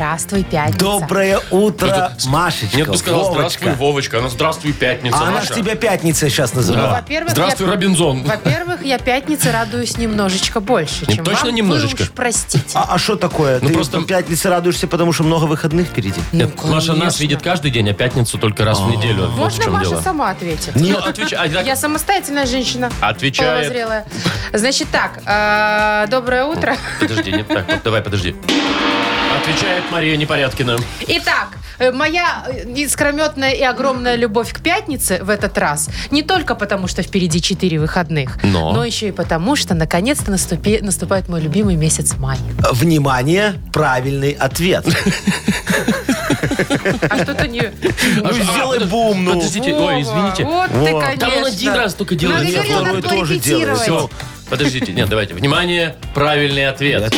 Здравствуй, пятница. Доброе утро, Это- Машечка. Нет, бы сказал Вовочка. здравствуй, Вовочка. Она здравствуй, пятница. А она Маша. ж тебя пятница сейчас Да. называла. Во-первых, Здравствуй, я- Робинзон. Во-первых, я пятнице радуюсь немножечко больше, Не, чем точно вам. немножечко? Вы уж простите. А что такое? Ну, Ты просто- по пятнице радуешься, потому что много выходных впереди? Нет, Маша нас конечно. видит каждый день, а пятницу только раз в неделю. Вот в Можно чем Маша дело. сама ответит? Ну, отвечай. А, так- Я самостоятельная женщина. Отвечает. Половозрелая. Значит так, э, доброе утро. Подожди, не так. Вот, давай, подожди. Отвечает Мария Непорядкина. Итак, э, моя э, искрометная и огромная любовь к пятнице в этот раз не только потому, что впереди четыре выходных, Но. еще и потому, что наконец-то наступи- наступает мой любимый месяц май. Внимание, правильный ответ. А что-то не... Ну, сделай подож- бум, ну. Подождите, ой, извините. Вот ты, конечно. Да он один раз только делает. Ну, я второй надо тоже. Все. Подождите, нет, давайте. Внимание, правильный ответ.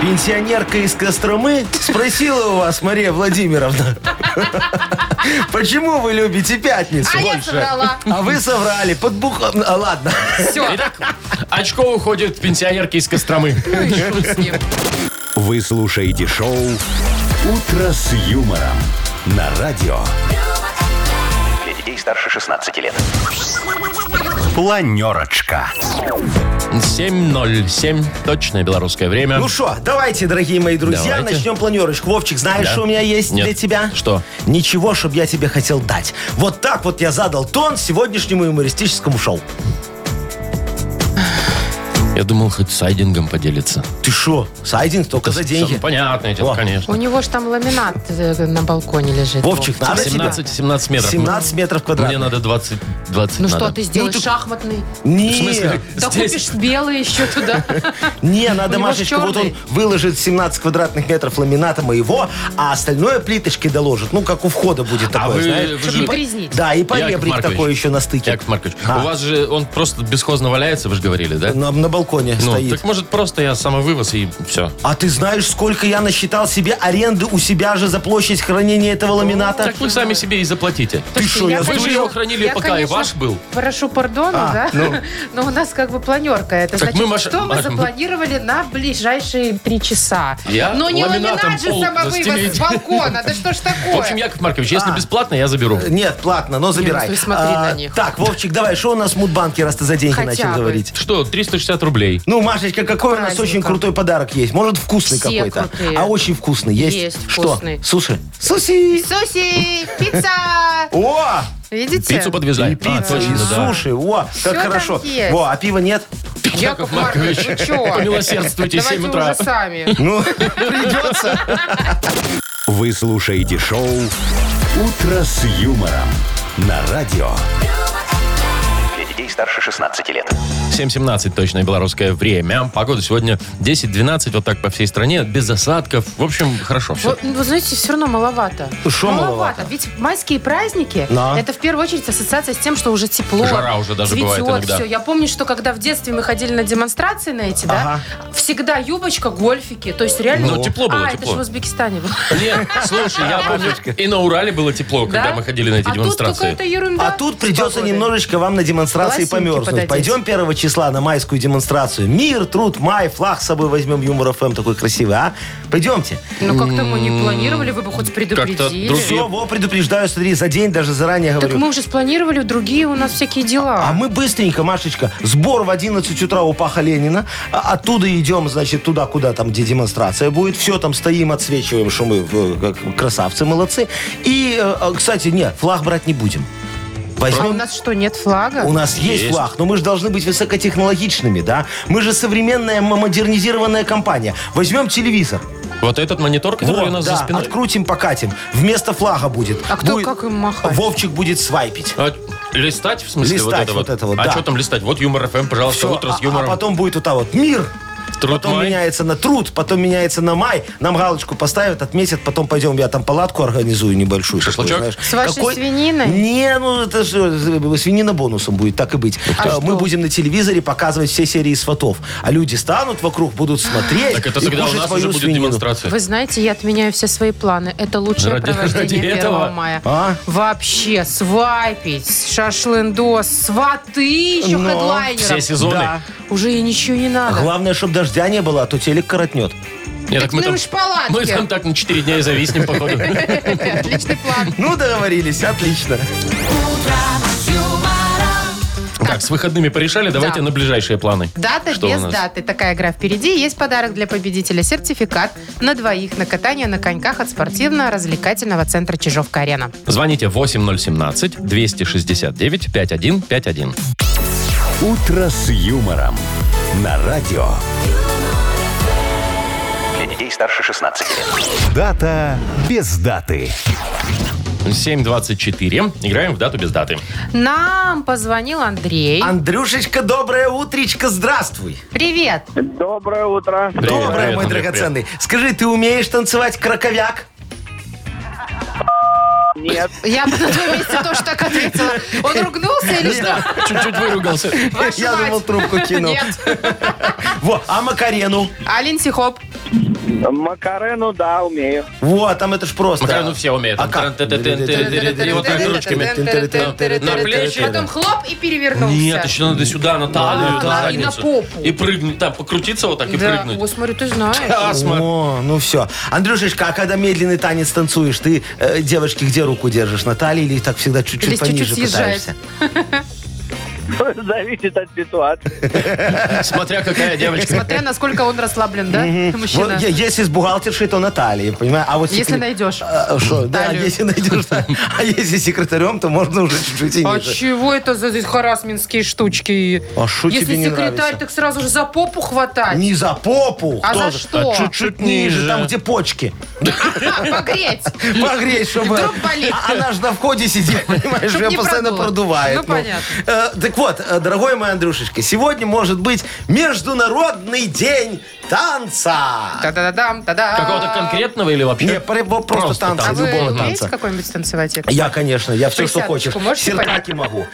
Пенсионерка из Костромы спросила у вас, Мария Владимировна, почему вы любите пятницу А я больше? соврала. А вы соврали. Под бух... а, ладно. Все. Итак, очко уходит в пенсионерке из Костромы. Ну и шут с ним. Вы слушаете шоу «Утро с юмором» на радио. Для детей старше 16 лет. Планерочка. 7.07. Точное белорусское время. Ну что, давайте, дорогие мои друзья, Давайте. начнем планерочку. Вовчик, знаешь, Да. что у меня есть Нет. для тебя? Что? Ничего, чтобы я тебе хотел дать. Вот так вот я задал тон сегодняшнему юмористическому шоу. Я думал, хоть сайдингом поделиться. Ты что, сайдинг только за деньги? Сам- Понятное дело, конечно. У него же там ламинат э, на балконе лежит. Вовчик, Вов. надо тебе? 17, 17 метров. 17 метров квадратных. Мне надо 20, 20 Ну надо. что ты сделаешь? Ну, ты- Шахматный? Не, В смысле? Да Здесь- купишь белый еще туда. не, надо, него Машечка, вот он черный. выложит 17 квадратных метров ламината моего, а остальное плиточкой доложит. Ну, как у входа будет А такое, вы- знаешь. вы Чтобы же- не грязнить. Да, и Яков поребрик Маркович. такой еще на стыке. Яков Маркович, А. у вас же он просто бесхозно валяется, вы же говорили, да? На, на балконе Ну, стоит. так может просто я самовывоз и все. А ты знаешь, сколько я насчитал себе аренды у себя же за площадь хранения этого ламината? Так вы сами себе и заплатите. Ты что, я Вы же его хранили, я, пока и конечно, ваш был. Прошу пардону, А, да? ну. Но у нас как бы планерка. Это Так значит, мы, Маша- что мы запланировали на ближайшие три часа. Я Но не ламинатом ламинат же пол самовывоз с балкона. Да что ж такое? В общем, Яков Маркович, если А. бесплатно, я заберу. Нет, платно, но забирай. ну ты смотри А, на них. Так, Вовчик, давай, что у нас в Мудбанке, раз ты за деньги Хотя начал бы. говорить? Что, 360 рублей? Ну, Машечка, какой у нас очень крутой подарок есть? Может, вкусный Все какой-то? крутые. А очень вкусный есть? Есть Что? вкусный. Суши? Суси! Суси, пицца. О! Видите? Пиццу подвезли. И пицца, и точно, да. суши. О, как там хорошо. есть. Во, а пива нет? Яков Маркович, вы чё? Помилосердствуйте, 7 Давайте утра. уже сами. Ну, придется. Вы слушаете шоу «Утро с юмором» на радио. Для детей старше 16 лет. 7.17 точное белорусское время. Погода сегодня 10-12, вот так по всей стране, без осадков. В общем, хорошо все. Вот, ну, Вы знаете, все равно маловато. Шо маловато? Ведь майские праздники, Да. это в первую очередь ассоциация с тем, что уже тепло. Жара уже даже цветет, бывает иногда. все. Я помню, что когда в детстве мы ходили на демонстрации на эти, да, Ага. всегда юбочка, гольфики. То есть реально... Ну, тепло было, а, тепло. это же в Узбекистане было. Нет, слушай, я помню, и на Урале было тепло, когда Да? мы ходили на эти а демонстрации. А тут с придется немножечко вам на демонстрации померзнуть. Пойдем 1 числа на майскую демонстрацию. Мир, труд, май, флаг с собой возьмем. Юмор ФМ такой красивый, а? Пойдемте. Ну, как-то мы не планировали, вы бы хоть предупредили. другие- Все, во, предупреждаю, смотри, за день даже заранее Так говорю. мы уже спланировали, другие у нас всякие дела. А мы быстренько, Машечка, сбор в 11 утра у Паха Ленина. А оттуда идем, значит, туда, куда там, где демонстрация будет. Все там стоим, отсвечиваем, что мы красавцы, молодцы. И, э, э, кстати, нет, флаг брать не будем. А у Возьмем... нас что, нет флага? У нас есть, Есть. флаг, но мы же должны быть высокотехнологичными, да? Мы же современная модернизированная компания. Возьмем телевизор. Вот этот монитор, который Вот, у нас да, за спиной. открутим, покатим. Вместо флага будет. А кто Будет- как им махать? Вовчик будет свайпить. А, листать, в смысле, вот Листать это вот вот? это вот, а да. что там листать? Вот Юмор ФМ, пожалуйста, Всё, утро с а- юмором. А, потом будет вот так вот. Мир, Труд потом май. меняется на труд, потом меняется на май. Нам галочку поставят, отметят, потом пойдем, я там палатку организую небольшую. такую, Шашлычок? знаешь. С вашей свининой? Не, ну это же э, свинина бонусом будет, так и быть. А Э, что? Мы будем на телевизоре показывать все серии сватов. А люди станут вокруг, будут смотреть Так это и тогда у нас уже будет свинину. демонстрация. Вы знаете, я отменяю все свои планы. Это лучшее Ради- провождение ради 1 этого? мая. А? Вообще, свайпить, шашлындос, сваты еще Но. хедлайнером. Все сезоны. Да. Уже и ничего не надо. Главное, чтобы дождя не было, а то телек коротнет. Нет, так мы ну там, мы там так на 4 дня и зависнем, походу. Отличный план. Ну, договорились, отлично. Так, с выходными порешали, давайте Да. на ближайшие планы. Дата Что у без нас? даты. Такая игра впереди. Есть подарок для победителя. Сертификат на двоих на катание на коньках от спортивно-развлекательного центра Чижовка-Арена. Звоните 8017-269-5151. «Утро с юмором» на радио. Для детей старше 16 лет. Дата без даты. 7.24. Играем в дату без даты. Нам позвонил Андрей. Андрюшечка, доброе утречко, здравствуй. Привет. Доброе утро. Привет, доброе, привет, мой Андрей, драгоценный. Скажи, ты умеешь танцевать краковяк? Нет, Я бы на твоем месте тоже так ответила. Он ругнулся или что? Чуть-чуть выругался. Я мать. думал, трубку кинул. Нет. Во, а Макарену? А Линдси Хоп? Макарену, да, умею. Вот, там это ж просто. Макарену все умеют. А как? И вот так ручками. На плечи. Потом хлоп и перевернулся. Нет, еще надо сюда, на талию, на и на попу. И прыгнуть, да, покрутиться вот так и Да, прыгнуть. о, смотрю, ты знаешь. А, смотри. О, ну все. Андрюшечка, а когда медленный танец танцуешь, ты девочке где руку держишь? На талии или так всегда чуть-чуть пониже пытаешься? Зависит от ситуации. Смотря какая девочка. Смотря, насколько он расслаблен, да, мужчина? Вот, е- если с бухгалтершей, то на талии, понимаешь? А вот Если секре- найдешь. А, шо, да, если найдешь. да. А если секретарем, то можно уже чуть-чуть и А ниже. чего это за здесь харасминские штучки? А шо Если тебе не секретарь, нравится? так сразу же за попу хватать. Не за попу. А за что? А чуть-чуть ниже, там, где почки. Погреть. Погреть, чтобы... Вдруг болит. А Она же на входе сидит, понимаешь, Чтоб ее не постоянно продуло. продувает. Ну, понятно. Э, так вот, э, дорогой мой Андрюшечка, сегодня может быть Международный день танца. Та-да-да-дам, та-да. Какого-то конкретного или вообще? Не, про- просто, Просто танца, А вы любого умеете танца. какой-нибудь танцевать? Яков? Я, конечно, я все, что Присядочку хочешь. можете Сертаки могу.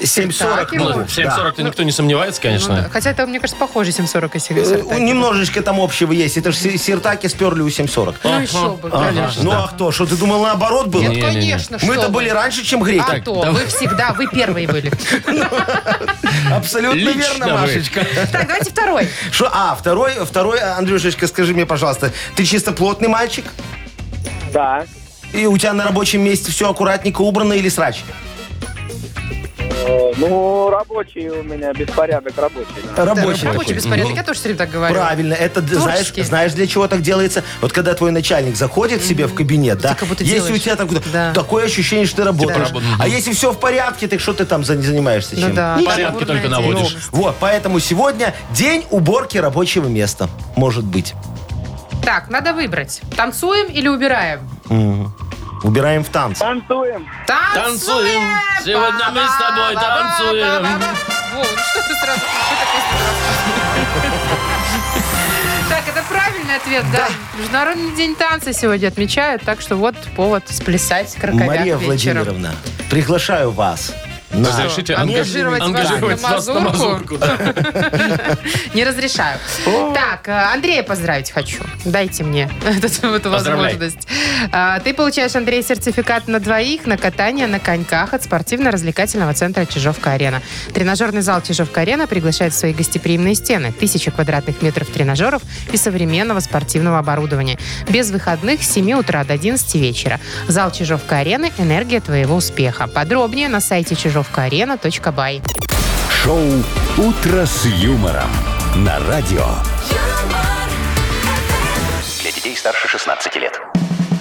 7.40 Сертаки могу. Ну, в 7.40-то никто не сомневается, Ну да. конечно. Хотя это, мне кажется, похоже 740 если Да. Э, сертаки. Немножечко там общего есть. Это же сертаки сперли у 7.40. Ну еще бы, Ага. конечно. Ну а кто? Что ты думал, наоборот было? Нет, Не-не-не. конечно, что Мы-то вы. были раньше, чем грек. А то, давай. вы всегда, вы первые были. Абсолютно Лично верно, вы. Машечка. Так, давайте второй. Что? А, второй, второй, Андрюшечка, скажи мне, пожалуйста, ты чисто плотный мальчик? Да. И у тебя на рабочем месте все аккуратненько убрано или срач? Э, Ну, рабочий у меня, беспорядок рабочий. да. Рабочий. Рабочий такой. беспорядок, я тоже все время так говорю. Правильно, это знаешь, знаешь, для чего так делается? Вот когда твой начальник заходит к себе в кабинет, да, как будто если делаешь. у тебя так, Да. такое ощущение, что ты работаешь. работ- А если все в порядке, так что ты там за- занимаешься Ну чем? да. Порядки только наводишь. деятельность. Вот, поэтому сегодня день уборки рабочего места. Может быть. Так, надо выбрать. Танцуем или убираем? Убираем в танцы. Танцуем. Танцуем. Сегодня мы с тобой танцуем. Во, ну что ты сразу песню рассказываешь? Так, это правильный ответ, да. Международный день танца сегодня отмечают, так что вот повод сплясать краковяк Мария вечером. Владимировна, приглашаю вас. На Разрешите Ангажировать вас ангажировать на вас на мазурку? да. Не разрешаю. Так, э, Андрея поздравить хочу. Дайте мне эту, возможность. А, Ты получаешь, Андрей, сертификат на двоих на катание на коньках от спортивно-развлекательного центра «Чижовка-арена». Тренажерный зал «Чижовка-арена» приглашает в свои гостеприимные стены. Тысяча квадратных метров тренажеров и современного спортивного оборудования. Без выходных с 7 утра до 11 вечера. Зал «Чижовка-арена» – энергия твоего успеха. Подробнее на сайте чижовкаарена.бай. Шоу «Утро с юмором» на радио. Для детей старше 16 лет.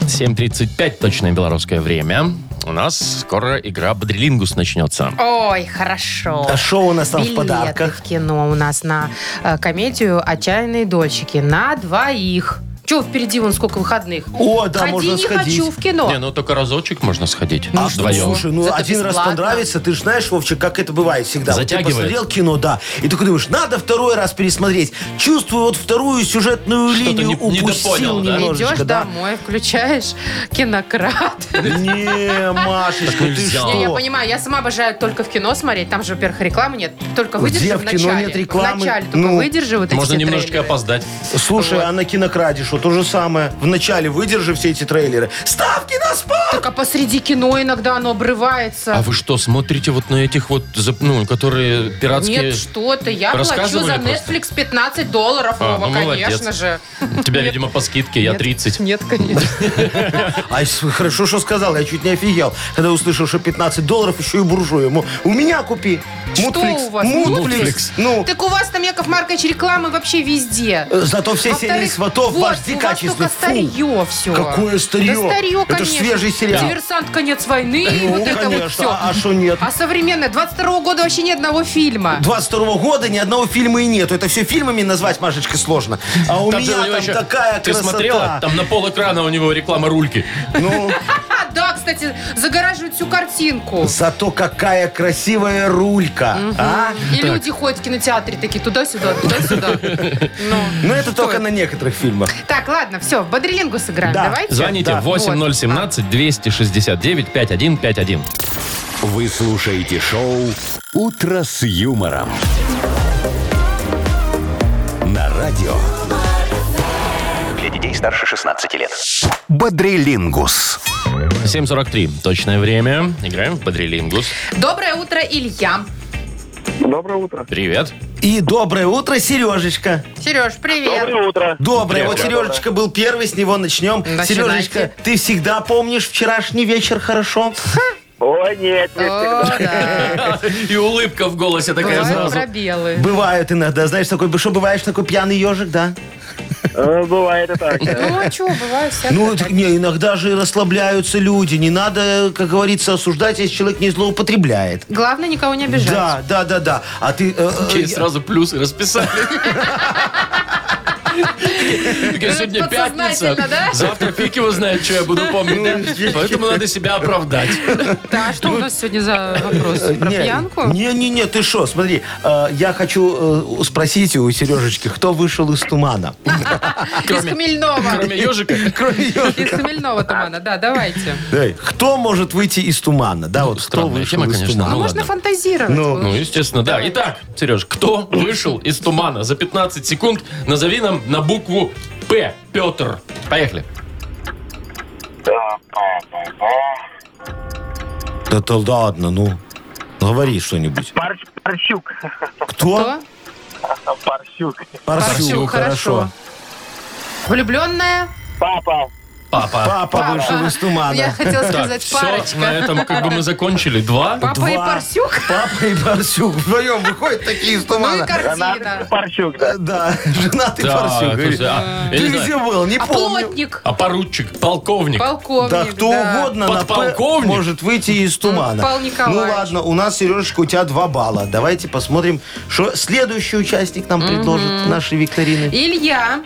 7.35 точное белорусское время. У нас скоро игра «Бодрилингус» начнется. Ой, хорошо. А что у нас там в Билеты подарках? в кино у нас на э, комедию «Отчаянные дольщики» на двоих. Че впереди вон сколько выходных? О, да, Ходи, можно не сходить. хочу в кино. Не, ну только разочек можно сходить. А что, вдвоем. слушай, ну Зато один раз бесплатно. понравится, ты же знаешь, Вовчик, как это бывает всегда. Вот ты Затягивает. посмотрел кино, да, и такой думаешь, надо второй раз пересмотреть. Чувствую, вот вторую сюжетную Что-то линию не- упустил недопонял, да? немножечко, Идешь да. домой, включаешь кинократ. Не, Машечка, ты нельзя. Не, я что? понимаю, я сама обожаю только в кино смотреть. Там же, во-первых, рекламы нет. Только выдержи Где в в кино начале. нет рекламы? В начале только Ну, выдержи вот эти Можно все немножечко трейлеры. опоздать. Слушай, а на кинокраде что? То же самое. Вначале выдержи все эти трейлеры. Ставки на спорт! Так а посреди кино иногда оно обрывается. А вы что, смотрите вот на этих вот, ну, которые пиратские... Нет, что ты, я плачу за просто? Netflix 15 долларов, А, Вова, ну, молодец. конечно же. У тебя, видимо, по скидке, я Нет, 30. Нет, конечно. Ай, хорошо, что сказал. Я чуть не офигел, когда услышал, что 15 долларов еще и буржуя. Ему, У меня купи. Что Мутфликс. у вас? Мутфликс. Ну, Так у вас там, Яков Маркович, рекламы вообще везде. э, зато все серии сватов вот, HD у вас качестве. только старье все. Какое старье? Да старье, Это ж конечно. свежий сериал. Диверсант, конец войны, Ну, вот это вот все. А что нет? А современное, 22 года вообще ни одного фильма. 22 года ни одного фильма и нету. Это все фильмами назвать, Машечка, сложно. А у Там же меня там еще- такая Ты красота. смотрела? Там на пол экрана у него реклама рульки. Ну, А, да, кстати, загораживают всю картинку. зато какая красивая рулька. А? И люди ходят в кинотеатре такие туда-сюда, туда-сюда. Ну. Ну, это только на некоторых фильмах. Так, ладно, все, в Бодрилингу сыграем. Да. Давайте. Звоните Да. 8017-269-5151. Вы слушаете шоу «Утро с юмором». На радио Для детей старше 16 лет. «Бодрилингус». 7.43. Точное время. Играем в Бодрилингус. Доброе утро, Илья. Доброе утро. Привет. И доброе утро, Сережечка. Сереж, привет. Доброе утро. Доброе. Привет. Вот Сережечка был первый, с него начнем. Начинайте. Сережечка, ты всегда помнишь вчерашний вечер хорошо? Ой, нет, не О, всегда. да. И улыбка в голосе такая Бывают сразу. пробелы. Бывают иногда, знаешь, такой, что бываешь такой пьяный ежик, да? Э, Бывает и так. да. Ну, а что, бывает всякое. Ну, так не, иногда же расслабляются люди. Не надо, как говорится, осуждать, если человек не злоупотребляет. Главное, никого не обижать. Да, да, да, да. А ты... э, э, Окей, я- сразу плюсы расписали. Такая, Сегодня пятница. Завтра фиг его знает, что я буду помнить. да? Поэтому надо себя оправдать. Да, что у нас сегодня за вопрос? Про Не, пьянку? Не, не, не, ты что, смотри, э, я хочу э, спросить у Сережечки, кто вышел из тумана? Из Хмельного. Кроме ежика. Кроме ежика. Из Хмельного тумана, да, давайте. Кто может выйти из тумана? Да, вот кто вышел из конечно. тумана? Ну, Ну, можно фантазировать. Ну, Ну, естественно, да. Итак, Сереж, кто вышел из тумана? За 15 секунд назови нам на букву П. Петр. Поехали. Да, да ладно, ну, говори что-нибудь. Парч- Парщук. Кто? Кто? Парщук. Парсюк, Парсюк, хорошо. Влюбленная? Папа. Папа. Папа вышел из тумана. Я хотела сказать все, на парочка. этом как бы мы закончили. Два. Папа и Два. Парсюк? Папа и Парсюк вдвоем выходят такие из Ну и тумана. картина. Парщук, да. Э, Да, женатый Да, Парсюк. слушай, а, я Ты где был? Не А помню. плотник? а поручик, полковник. Полковник, Да кто угодно на П Подполковник? может выйти из тумана. Павел Ну Николаевич. ладно, у нас, Сережечка, у тебя два балла. Давайте посмотрим, что следующий участник нам предложит нашей викторины. Илья,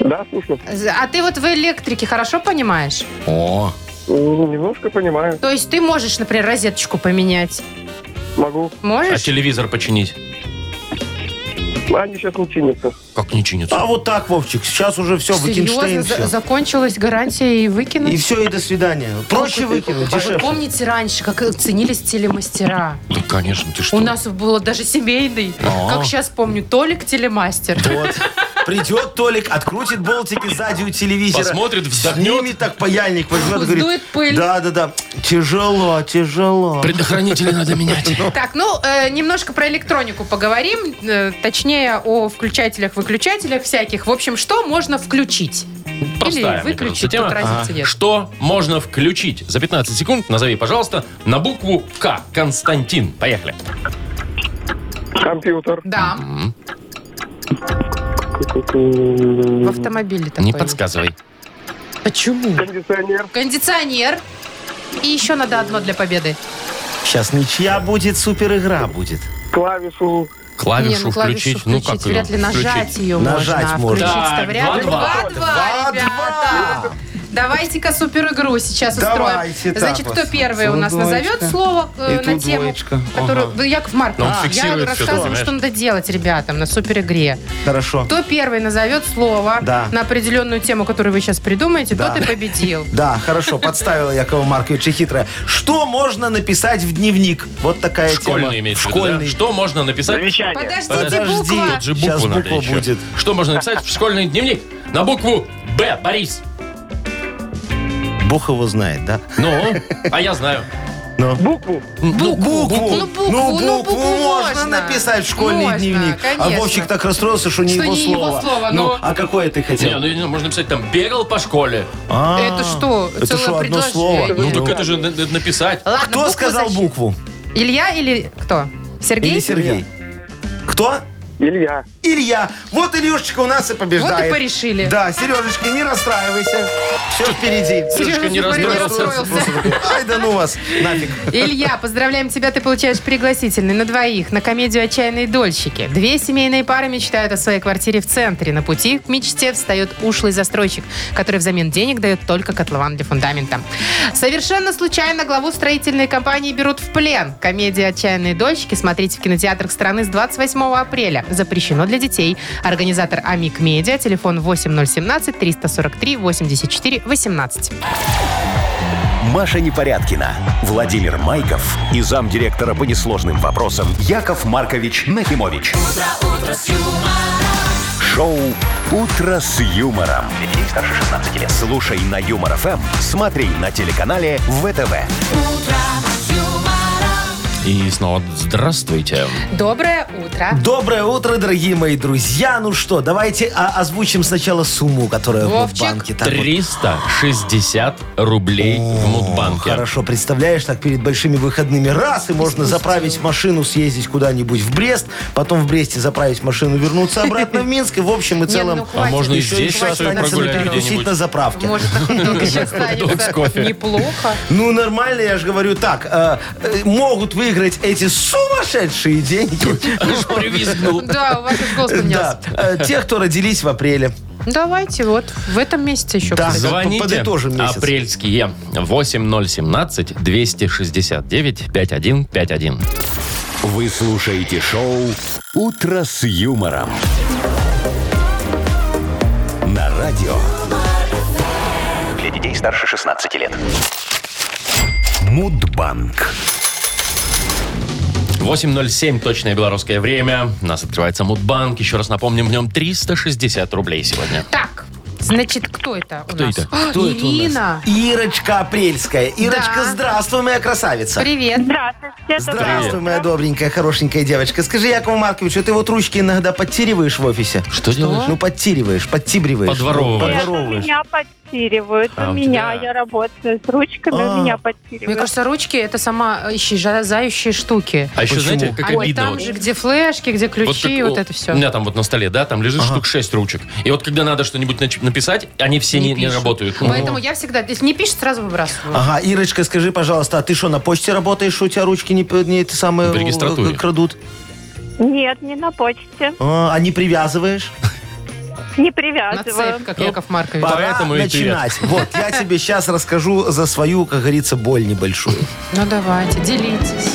Да, слушаю. а ты вот в электрике хорошо понимаешь? О, М, Немножко понимаю. То есть ты можешь, например, розеточку поменять? Могу. А Можешь? телевизор починить? Они сейчас не чинятся. Как не чинится? а вот так, Вовчик, сейчас уже все, Серьезно? Викинштейн За- все. закончилась гарантия и выкинуть? И все, и до свидания. Проще выкинуть, А вы дешевле. помните раньше, как ценились телемастера? Да, конечно, ты что? У нас было даже семейный. А. Как сейчас помню, Толик телемастер. Вот. Придет Толик, открутит болтики сзади у телевизора. Посмотрит, вздохнет. Снимет так паяльник, возьмет и говорит. Сдует пыль. Да, да, да. Тяжело, тяжело. Предохранители надо менять. Так, ну, э, немножко про электронику поговорим. э, точнее, о включателях-выключателях всяких. В общем, что можно включить? Простая, Или выключить, тема. тут разницы нет. Что можно включить? За 15 секунд назови, пожалуйста, на букву К. Константин. Поехали. Компьютер. Да, в автомобиле такой. Не подсказывай. Почему? Кондиционер. Кондиционер. И еще надо одно для победы. Сейчас ничья будет, супер игра будет. Клавишу. Клавишу Не, ну, клавишу включить. Ну, как Вряд ли нажать включить? ее Нажать можно. а можно. Включить-то вряд ли. 2-2. 2-2, ребята. Давайте-ка супер игру сейчас Давайте, устроим. так Значит, кто первый у нас назовет слово э, на тему, двоечка. которую... Вы, Яков Маркович, он а, я фиксирует всё, рассказываю, понимаешь? что надо делать ребятам на супер игре. Хорошо. Кто первый назовет слово Да. на определенную тему, которую вы сейчас придумаете, Да. тот и победил. Да, хорошо, подставила Якова Марковича хитрая. Что можно написать в дневник? Вот такая Школьный тема. имеется в виду, да? Школьный. Что можно написать? Замечание. Подождите, Подожди. буква. Тут же Сейчас букву надо буква еще. будет. Что можно написать в школьный дневник? На букву Б, Борис. Бог его знает, да? Ну, а я знаю. Букву. Букву. Ну, букву, Ну, ну, букву букву можно можно. написать в школьный Можно, дневник. А конечно. Вовчик так расстроился, что не Что его не его слово. слово, ну, ну. а какое ты Не, хотел? ну, не, можно написать там «бегал по школе». А, Это что? Это что, одно слово? Ну, так это же на- на- написать. Ладно, Кто букву сказал букву? Илья или кто? Сергей? Или Сергей? Кто? Илья. Илья. Вот Илюшечка у нас и побеждает. Вот и порешили. Да, Сережечка, не расстраивайся. Все впереди. Сережка не расстроился. Ай, да ну вас, нафиг. Илья, поздравляем тебя, ты получаешь пригласительный на двоих на комедию «Отчаянные дольщики». Две семейные пары мечтают о своей квартире в центре. На пути к мечте встает ушлый застройщик, который взамен денег дает только котлован для фундамента. Совершенно случайно главу строительной компании берут в плен. Комедия «Отчаянные дольщики» смотрите в кинотеатрах страны с 28 апреля. Запрещено для детей. Организатор Амик Медиа. Телефон 8017 343 84 18. Маша Непорядкина, Владимир Майков и замдиректора по несложным вопросам Яков Маркович Нахимович. Шоу Утро с юмором. Детей старше 16 лет. Слушай на Юмор ФМ, смотри на телеканале ВТВ. И снова здравствуйте. Доброе утро. Доброе утро, дорогие мои друзья. Ну что, давайте а, озвучим сначала сумму, которая Вовчик. в банке. Вот. 360 рублей в Мудбанке. Хорошо, представляешь, так перед большими выходными раз, и можно заправить машину, съездить куда-нибудь в Брест, потом в Бресте заправить машину, вернуться обратно в Минск, и в общем и Не, целом... ну, хватит. можно и здесь прогулять перекусить на заправке. Может, еще останется. Неплохо. Ну, нормально, я же говорю так. э, э, могут выиграть эти сумасшедшие деньги. Аж привизгнул. Да, у вас уж голос Да, поменялся. э, те, кто родились в апреле. Давайте, вот, в этом месяце еще. Да. кстати. Звоните. Подытожим месяц. Апрельские. 8017 269 5151. Вы слушаете шоу Утро с юмором. На радио Для детей старше 16 лет. Мудбанк. 8.07 точное белорусское время. У нас открывается Мудбанк. Еще раз напомним, в нем 360 рублей сегодня. Так, значит, кто это у Кто нас? это? А, Кто это у нас? Ирина. Ирочка Апрельская. Ирочка, Да. здравствуй, моя красавица. Привет. Здравствуйте. Здравствуй, моя добренькая, хорошенькая девочка. Скажи, Якову Марковичу, ты вот ручки иногда подтириваешь в офисе? Что, делаешь? Ну, подтириваешь, подтибриваешь. Подворовываешь. Нет, у Подворовываешь. меня подтиривают. А, у у меня тебя- я работаю с ручками, А. у меня подтиривают. Мне кажется, ручки это сама исчезающие штуки. А еще, Почему? знаете, как Ой, обидно. там же, где флешки, где ключи, как вот это все. У меня там вот на столе, да, там лежит штук 6 ручек. И вот когда надо что-нибудь нач- написать, они все не, работают. Поэтому я всегда, если не пишет, сразу выбрасываю. Ага, Ирочка, скажи, пожалуйста, а ты что, на почте работаешь, у тебя ручки не, не это самое э, крадут? Нет, не на почте. А, а не привязываешь? Не На привязываю. цепь, как Яков Маркович. Поэтому и начинать. Вот, я тебе сейчас расскажу за свою, как говорится, боль небольшую. Ну давайте, делитесь.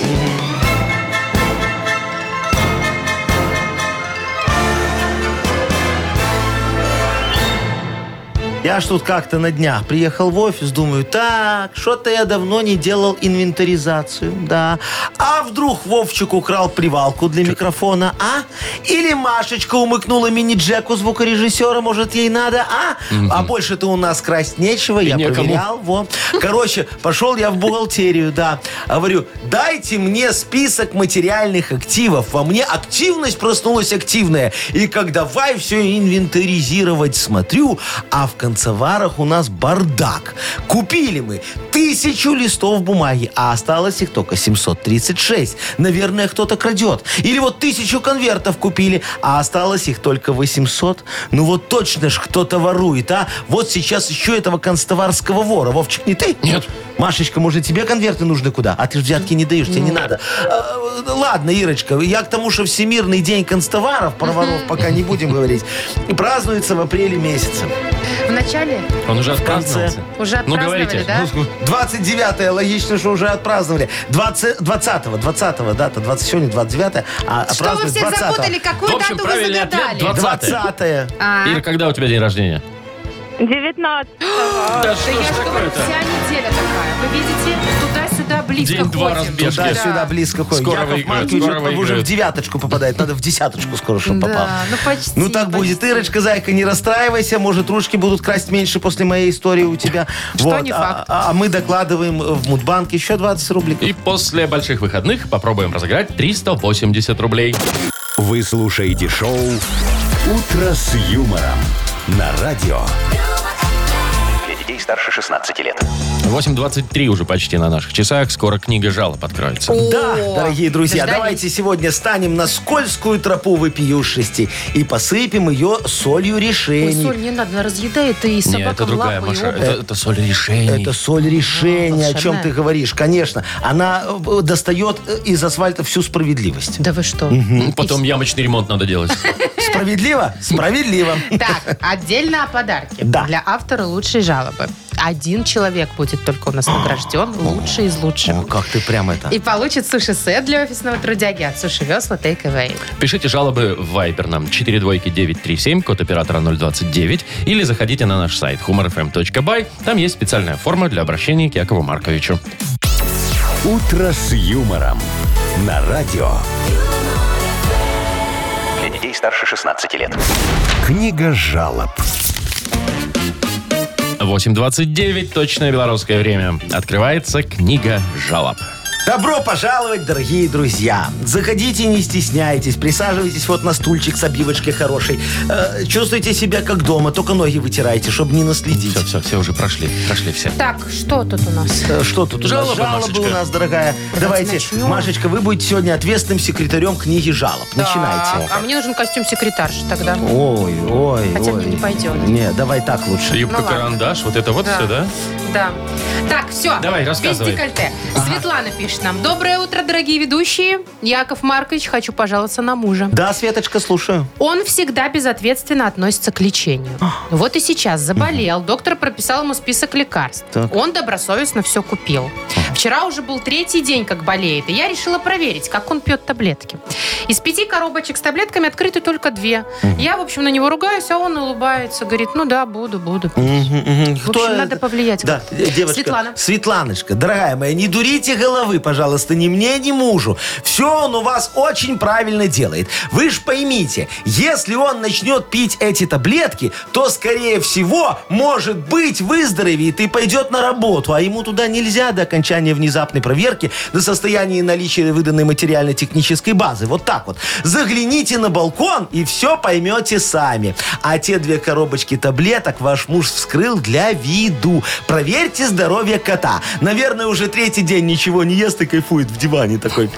Я ж тут как-то на днях приехал в офис, думаю, так, что-то я давно не делал инвентаризацию, да. А вдруг Вовчик украл привалку для микрофона, а? Или Машечка умыкнула мини-джеку звукорежиссера, может, ей надо, а? А больше-то у нас красть нечего, я некому. проверял, во. Короче, пошел я в бухгалтерию, да. Говорю, дайте мне список материальных активов. Во мне активность проснулась активная. И как давай все инвентаризировать, смотрю, а в конце канцеварах у нас бардак. Купили мы тысячу листов бумаги, а осталось их только 736. Наверное, кто-то крадет. Или вот тысячу конвертов купили, а осталось их только 800. Ну вот точно ж кто-то ворует, а? Вот сейчас еще этого канцтоварского вора. Вовчик, не ты? Нет. Машечка, может, тебе конверты нужны куда? А ты ж взятки не даешь, тебе не надо. А, ладно, Ирочка, я к тому, что Всемирный день констоваров, про воров пока не будем говорить, и празднуется в апреле месяце. В начале Он уже отпраздновался. уже Ну, отпраздновали, говорите. да? 29-е, логично, что уже отпраздновали. 20, 20-го, 20-го, дата, 20, сегодня 29 а Что вы 20-го. запутали? Какую В общем, дату вы правильный ответ загадали? 20. 20-е. А, Ира, когда у тебя день рождения? 19 Да да что я ж говорю, такое-то? вся неделя такая. Вы видите, близко День-два ходим. разбежки. Туда-сюда Да. близко ходит. Скоро Яков выиграют, Маркович скоро уже в девяточку попадает. Надо в десяточку скоро, чтобы попал. Да, ну почти. Ну так будет. почти. Ирочка, зайка, не расстраивайся. Может, ручки будут красть меньше после моей истории у тебя. Что не а- факт. А, а мы докладываем в Мудбанк еще 20 рубликов. И после больших выходных попробуем разыграть 380 рублей. Вы слушаете шоу «Утро с юмором» на радио. Для детей старше 16 лет. 8.23 уже почти на наших часах. Скоро книга жалоб откроется. Да, дорогие друзья, дождались. давайте сегодня станем на скользкую тропу вопиюшести и посыпем ее солью Ой, решений. соль не надо, разъедает и Не, собакам это другая, лапы, Маша. Это, это соль решений. Это соль решения, о чем ты говоришь. Конечно, она э, достает э, из асфальта всю справедливость. Да вы что? Ну, Потом ямочный ремонт надо делать. Справедливо? Справедливо. Так, отдельно о подарке. Да. Для автора лучшей жалобы. Один человек будет только у нас награжден, лучший из лучших. О, как ты прям это... И получит суши-сет для офисного трудяги от Суши Весла Take Away. Пишите жалобы в Viber нам 42937, код оператора 029, или заходите на наш сайт humorfm.by. Там есть специальная форма для обращения к Якову Марковичу. «Утро с юмором» на радио. Для детей старше 16 лет. Книга жалоб. 8.29, точное белорусское время. Открывается книга жалоб. Добро пожаловать, дорогие друзья. Заходите, не стесняйтесь. Присаживайтесь вот на стульчик с обивочкой хорошей. Э, чувствуйте себя как дома, только ноги вытирайте, чтобы не наследить. Все, все, все уже прошли. Прошли все. Так, что тут у нас? Э, Что тут? у нас? Жалобы, Жалобы Машечка. у нас, дорогая. Давайте, начнем. Машечка, вы будете сегодня ответственным секретарем книги жалоб. Так, Начинайте. а мне нужен костюм секретарши тогда. Ой, ой, Хотя ой. мне не пойдет. Не, давай так лучше. Юбка-карандаш, вот это вот Да. все, да? Да. Так, все. Давай, рассказывай. Без декольте. Светлана пишет нам. Доброе утро, дорогие ведущие. Яков Маркович, хочу пожаловаться на мужа. Да, Светочка, слушаю. Он всегда безответственно относится к лечению. Вот и сейчас заболел. Доктор прописал ему список лекарств. Так. Он добросовестно все купил. Вчера уже был третий день, как болеет, и я решила проверить, как он пьет таблетки. Из пяти коробочек с таблетками открыты только две. Я, в общем, на него ругаюсь, а он улыбается. Говорит, ну да, буду, буду. пить». Мгм, мгм. В общем, надо повлиять Да, девочка. Светлана. Светланочка, дорогая моя, не дурите головы, пожалуйста, ни мне, ни мужу. Все он у вас очень правильно делает. Вы ж поймите, если он начнет пить эти таблетки, то, скорее всего, может быть, выздоровеет и пойдет на работу, а ему туда нельзя до окончания внезапной проверки до состояния наличия выданной материально-технической базы. Вот так вот. Загляните на балкон и все поймете сами. А те две коробочки таблеток ваш муж вскрыл для виду. Проверьте здоровье кота. Наверное, уже третий день ничего не ест и кайфует в диване такой.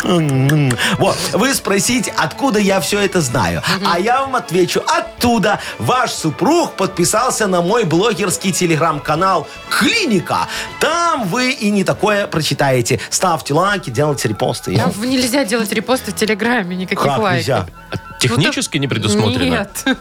Вот, вы спросите, откуда я все это знаю. А я вам отвечу, оттуда. Ваш супруг подписался на мой блогерский телеграм-канал «Клиника». Там вы и не такое прочитаете. Ставьте лайки, делайте репосты. Я- Там нельзя делать репосты в Телеграме, никаких Как лайков. нельзя? Технически не предусмотрено? Нет.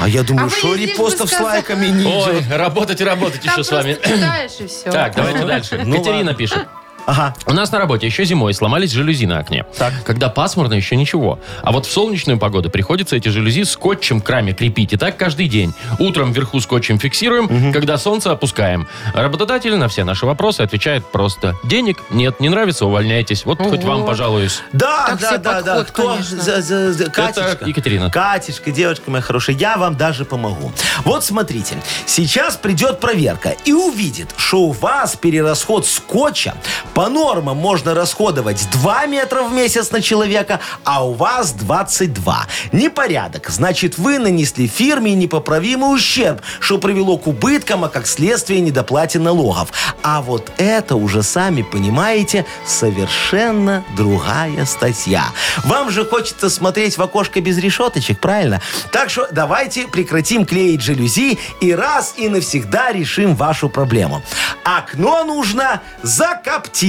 А я думаю, А что репостов с лайками не Ой, идет. работать и работать Там еще с вами. читаешь и все. Так, давайте дальше. Ну Катерина ладно. пишет. Ага. У нас на работе еще зимой сломались жалюзи на окне. Так. Когда пасмурно, еще ничего. А вот в солнечную погоду приходится эти жалюзи скотчем к раме крепить. И так каждый день. Утром вверху скотчем фиксируем, когда солнце опускаем. Работодатель на все наши вопросы отвечает просто. Денег нет, не нравится, увольняйтесь. Вот хоть Ого. вам пожалуюсь. Да, Так да, да, да. подход, Кто? конечно. За- за- за- Катечка. Екатерина. Катечка, девочка моя хорошая, я вам даже помогу. Вот смотрите, сейчас придет проверка и увидит, что у вас перерасход скотча По нормам можно расходовать 2 метра в месяц на человека, а у вас 22. Непорядок. Значит, вы нанесли фирме непоправимый ущерб, что привело к убыткам, а как следствие недоплате налогов. А вот это уже, сами понимаете, совершенно другая статья. Вам же хочется смотреть в окошко без решеточек, правильно? Так что давайте прекратим клеить жалюзи и раз и навсегда решим вашу проблему. Окно нужно закоптить,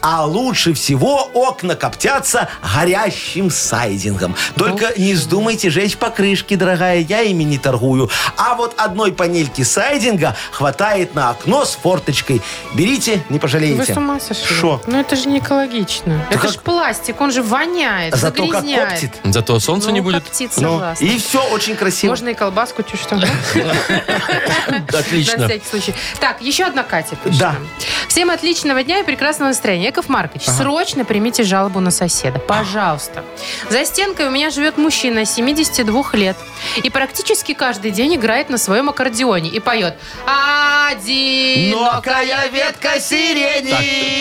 а лучше всего окна коптятся горящим сайдингом. Только не вздумайте жечь покрышки, дорогая, я ими не торгую. А вот одной панельки сайдинга хватает на окно с форточкой. Берите, не Вы пожалеете. с ума сошли? Шо? Ну это же не экологично. это как- же пластик, он же воняет, Зато как загрязняет. коптит. Зато солнца Ну, не будет. коптит, Ну, согласна. и все очень красиво. Можно и колбаску чуть что. На Отлично. всякий случай. Так, еще одна Катя пишет Да. нам. Всем отличного дня и прекрасного настроения. Яков Маркович, срочно примите жалобу на соседа. Пожалуйста. За стенкой у меня живет мужчина 72 лет. И практически каждый день играет на своем аккордеоне и поет «Одинокая ветка сирени».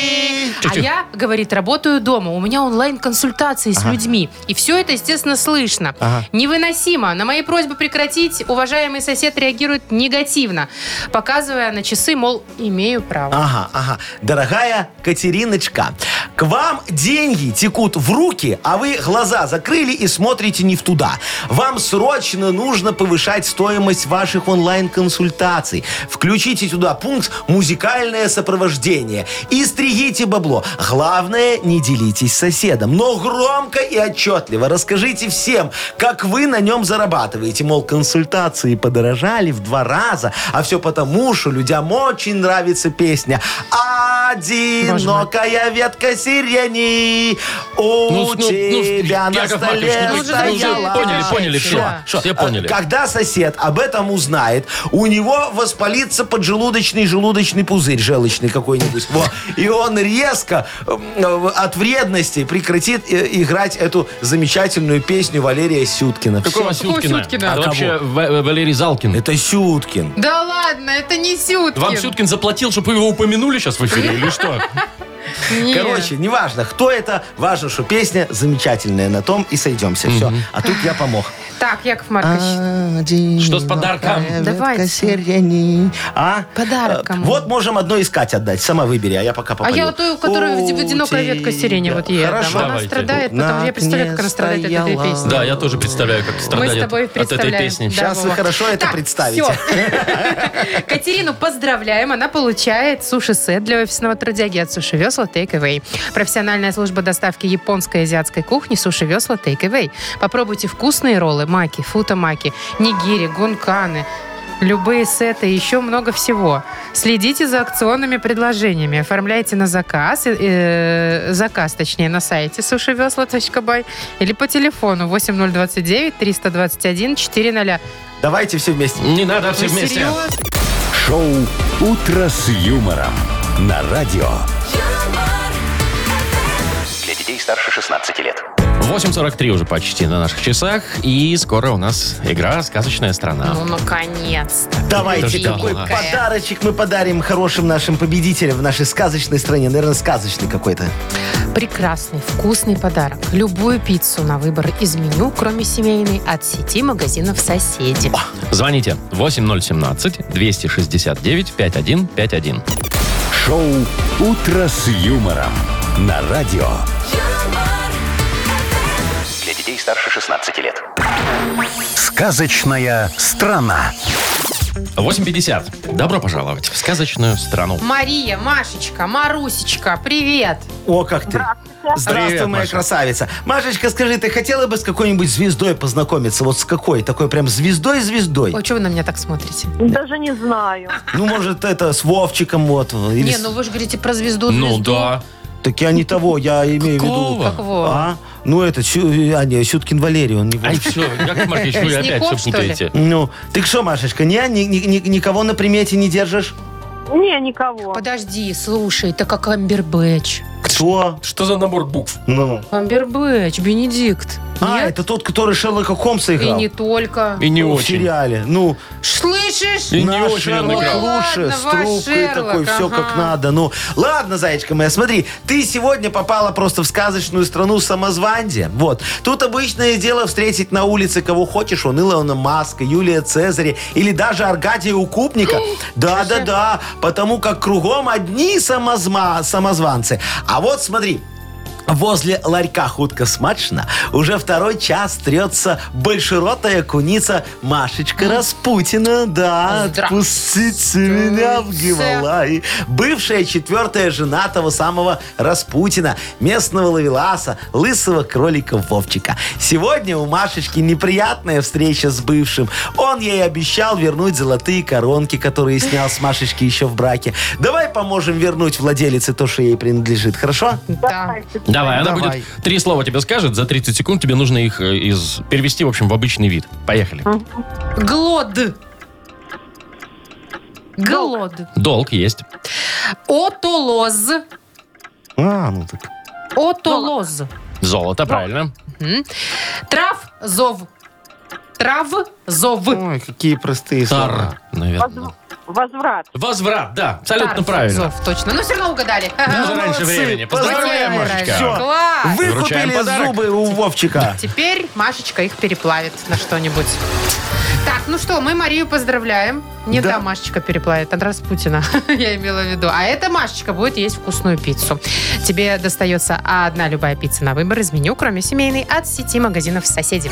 А я, говорит, работаю дома. У меня онлайн-консультации с людьми. И все это, естественно, слышно. Невыносимо. На мои просьбы прекратить уважаемый сосед реагирует негативно, показывая на часы, мол, имею право. Ага, ага. Дорогая Катериночка, к вам деньги текут в руки, а вы глаза закрыли и смотрите не в туда. Вам срочно нужно повышать стоимость ваших онлайн-консультаций. Включите туда пункт «Музыкальное сопровождение» и стригите бабло. Главное, не делитесь с соседом, но громко и отчетливо расскажите всем, как вы на нем зарабатываете. Мол, консультации подорожали в два раза, а все потому, что людям очень нравится песня «Одинокая ветка сирени у Ну, ну, ну, тебя на столе Маркович, ну, же стояла». поняли, поняли все. Да. Все А, поняли. Когда сосед об этом узнает, у него воспалится поджелудочный желудочный пузырь желчный какой-нибудь. Во. И он резко э, от вредности прекратит э, играть эту замечательную песню Валерия Сюткина. Какого. Какого Сюткина? Сюткина? Это А вообще В- Валерий Залкин. Это Сюткин. Да ладно, это не Сюткин. Вам Сюткин заплатил, чтобы вы его упомянули сейчас в эфире или что? Нет. Короче, неважно, кто это, важно, что песня замечательная. На том и сойдемся. Все. А тут я помог. Так, Яков Маркович, Что с подарком? Давайте. Сирени. А? Подарок Э, кому? Вот можем одно искать отдать. Сама выбери, а я пока а попою. я вот ту, которую в У одинокая ветка сирени, вот ей. Хорошо. Она Давайте. страдает, потому я представляю, как она страдает от этой песни. Да, я тоже представляю, как Мы с страдает тобой от этой представляем. песни. Да, Сейчас вы хорошо это Так, представите. Катерину поздравляем. Она получает суши-сет для офисного трудяги от Суши Весла Take Away. Профессиональная служба доставки японской и азиатской кухни Суши Весла Take Away. Попробуйте вкусные роллы, маки, футамаки, нигири, гунканы, Любые сеты и еще много всего. Следите за акционными предложениями. Оформляйте на заказ, э, э, заказ, точнее, на сайте сушивесла.бай или по телефону 8029 321 400. Давайте все вместе. Не надо все Вы вместе. серьезно? Шоу «Утро с юмором» на радио. Детей старше 16 лет. 8.43 уже почти на наших часах. И скоро у нас игра «Сказочная страна». Ну, наконец-то. Давайте, какой подарочек мы подарим хорошим нашим победителям в нашей сказочной стране. Наверное, сказочный какой-то. Прекрасный, вкусный подарок. Любую пиццу на выбор из меню, кроме семейной, от сети магазинов «Соседи». Звоните 8017-269-5151. Шоу «Утро с юмором» на радио. Старше 16 лет. Сказочная страна. 8.50. Добро пожаловать в сказочную страну. Мария, Машечка, Марусечка, привет! О, как ты. Здравствуй, Привет, моя Маша. красавица. Машечка, скажи, ты хотела бы с какой-нибудь звездой познакомиться? Вот с какой? Такой прям звездой-звездой? Ой, что вы на меня так смотрите? Даже не знаю. Ну, может, это с Вовчиком вот. Или Не, с- ну вы же говорите про звезду Ну звезду. да. Так я не того, я имею в виду... Какого? Какого? А? Ну, это, Сю- а, не, Сюткин Валерий, он не Ай, Вовчик. все, Яков Маркович, вы опять Мясников, все что ли? путаете. Ну, ты что, Машечка, не, ни- ни- ни- никого на примете не держишь? Не, никого. Подожди, слушай, это как Амбербэтч. Кто? Что за набор букв? Ну, Амбербэтч, Бенедикт. А, Нет? это тот, который Шерлока Холмса И играл? не только. И не в очень. сериале. Ну, Слышишь? И не наш очень он Шерлок играл. лучше, Ладно, с ваш трубкой Шерлок, такой, все ага. как надо. Ну, ладно, зайчка моя, смотри, ты сегодня попала просто в сказочную страну самозванде. Вот. Тут обычное дело встретить на улице кого хочешь, он Илона Маска, Юлия Цезаря или даже Аркадия Укупника. Да-да-да, потому как кругом одни самозма- самозванцы. А вот смотри, Возле ларька хутко смачно уже второй час трется большеротая куница Машечка Распутина. Да, отпустите меня в Гималай. Бывшая четвертая жена того самого Распутина, местного ловеласа, лысого кролика Вовчика. Сегодня у Машечки неприятная встреча с бывшим. Он ей обещал вернуть золотые коронки, которые снял с Машечки еще в браке. Давай поможем вернуть владелице то, что ей принадлежит, хорошо? Да. Давай, она Давай. будет три слова тебе скажет, за 30 секунд тебе нужно их э, из перевести, в общем, в обычный вид. Поехали. Глод. Глод. Долг есть. Отолоз. А, ну так. Отолоз. Золото, правильно. Трав, зов. Трав, зов. Ой, какие простые слова. Тар, наверное. Возврат. Возврат, да, абсолютно Тарф, правильно. Зов, точно. Ну, все равно угадали. Даже раньше молодцы, времени. Поздравляем, поздравляем, Машечка. Всё. Класс. Вручаем Выкупили подарок. зубы у Вовчика. Теперь Машечка их переплавит на что-нибудь. Так, ну что, мы Марию поздравляем. Не Да. та Машечка переплавит, от Распутина, я имела в виду. А эта Машечка будет есть вкусную пиццу. Тебе достается одна любая пицца на выбор из меню, кроме семейной, от сети магазинов «Соседи».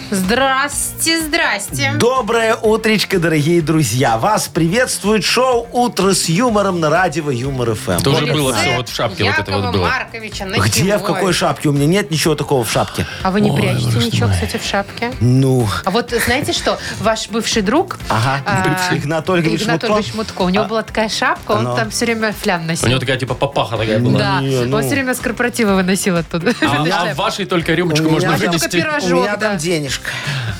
Здрасте, здрасте. Доброе утречко, дорогие друзья. Вас приветствует шоу «Утро с юмором» на радио Юмор ФМ. Тоже было все вот в шапке вот это Якова вот было. Марковича Где, в какой шапке? У меня нет ничего такого в шапке. А вы не Ой, прячете боже ничего, кстати, в шапке? Ну, А вот знаете что? Ваш бывший друг Ага, а, бывший Игнат Ольгович Игнат Мутко. Ольгович Мутко. У него А, была такая шапка, он ну. там все время флям У носил. него такая типа папаха такая была. Да, Не, ну. он все время с корпоратива выносил оттуда. А, а в вашей только рюмочку У можно вынести. пирожок. у меня там денежка.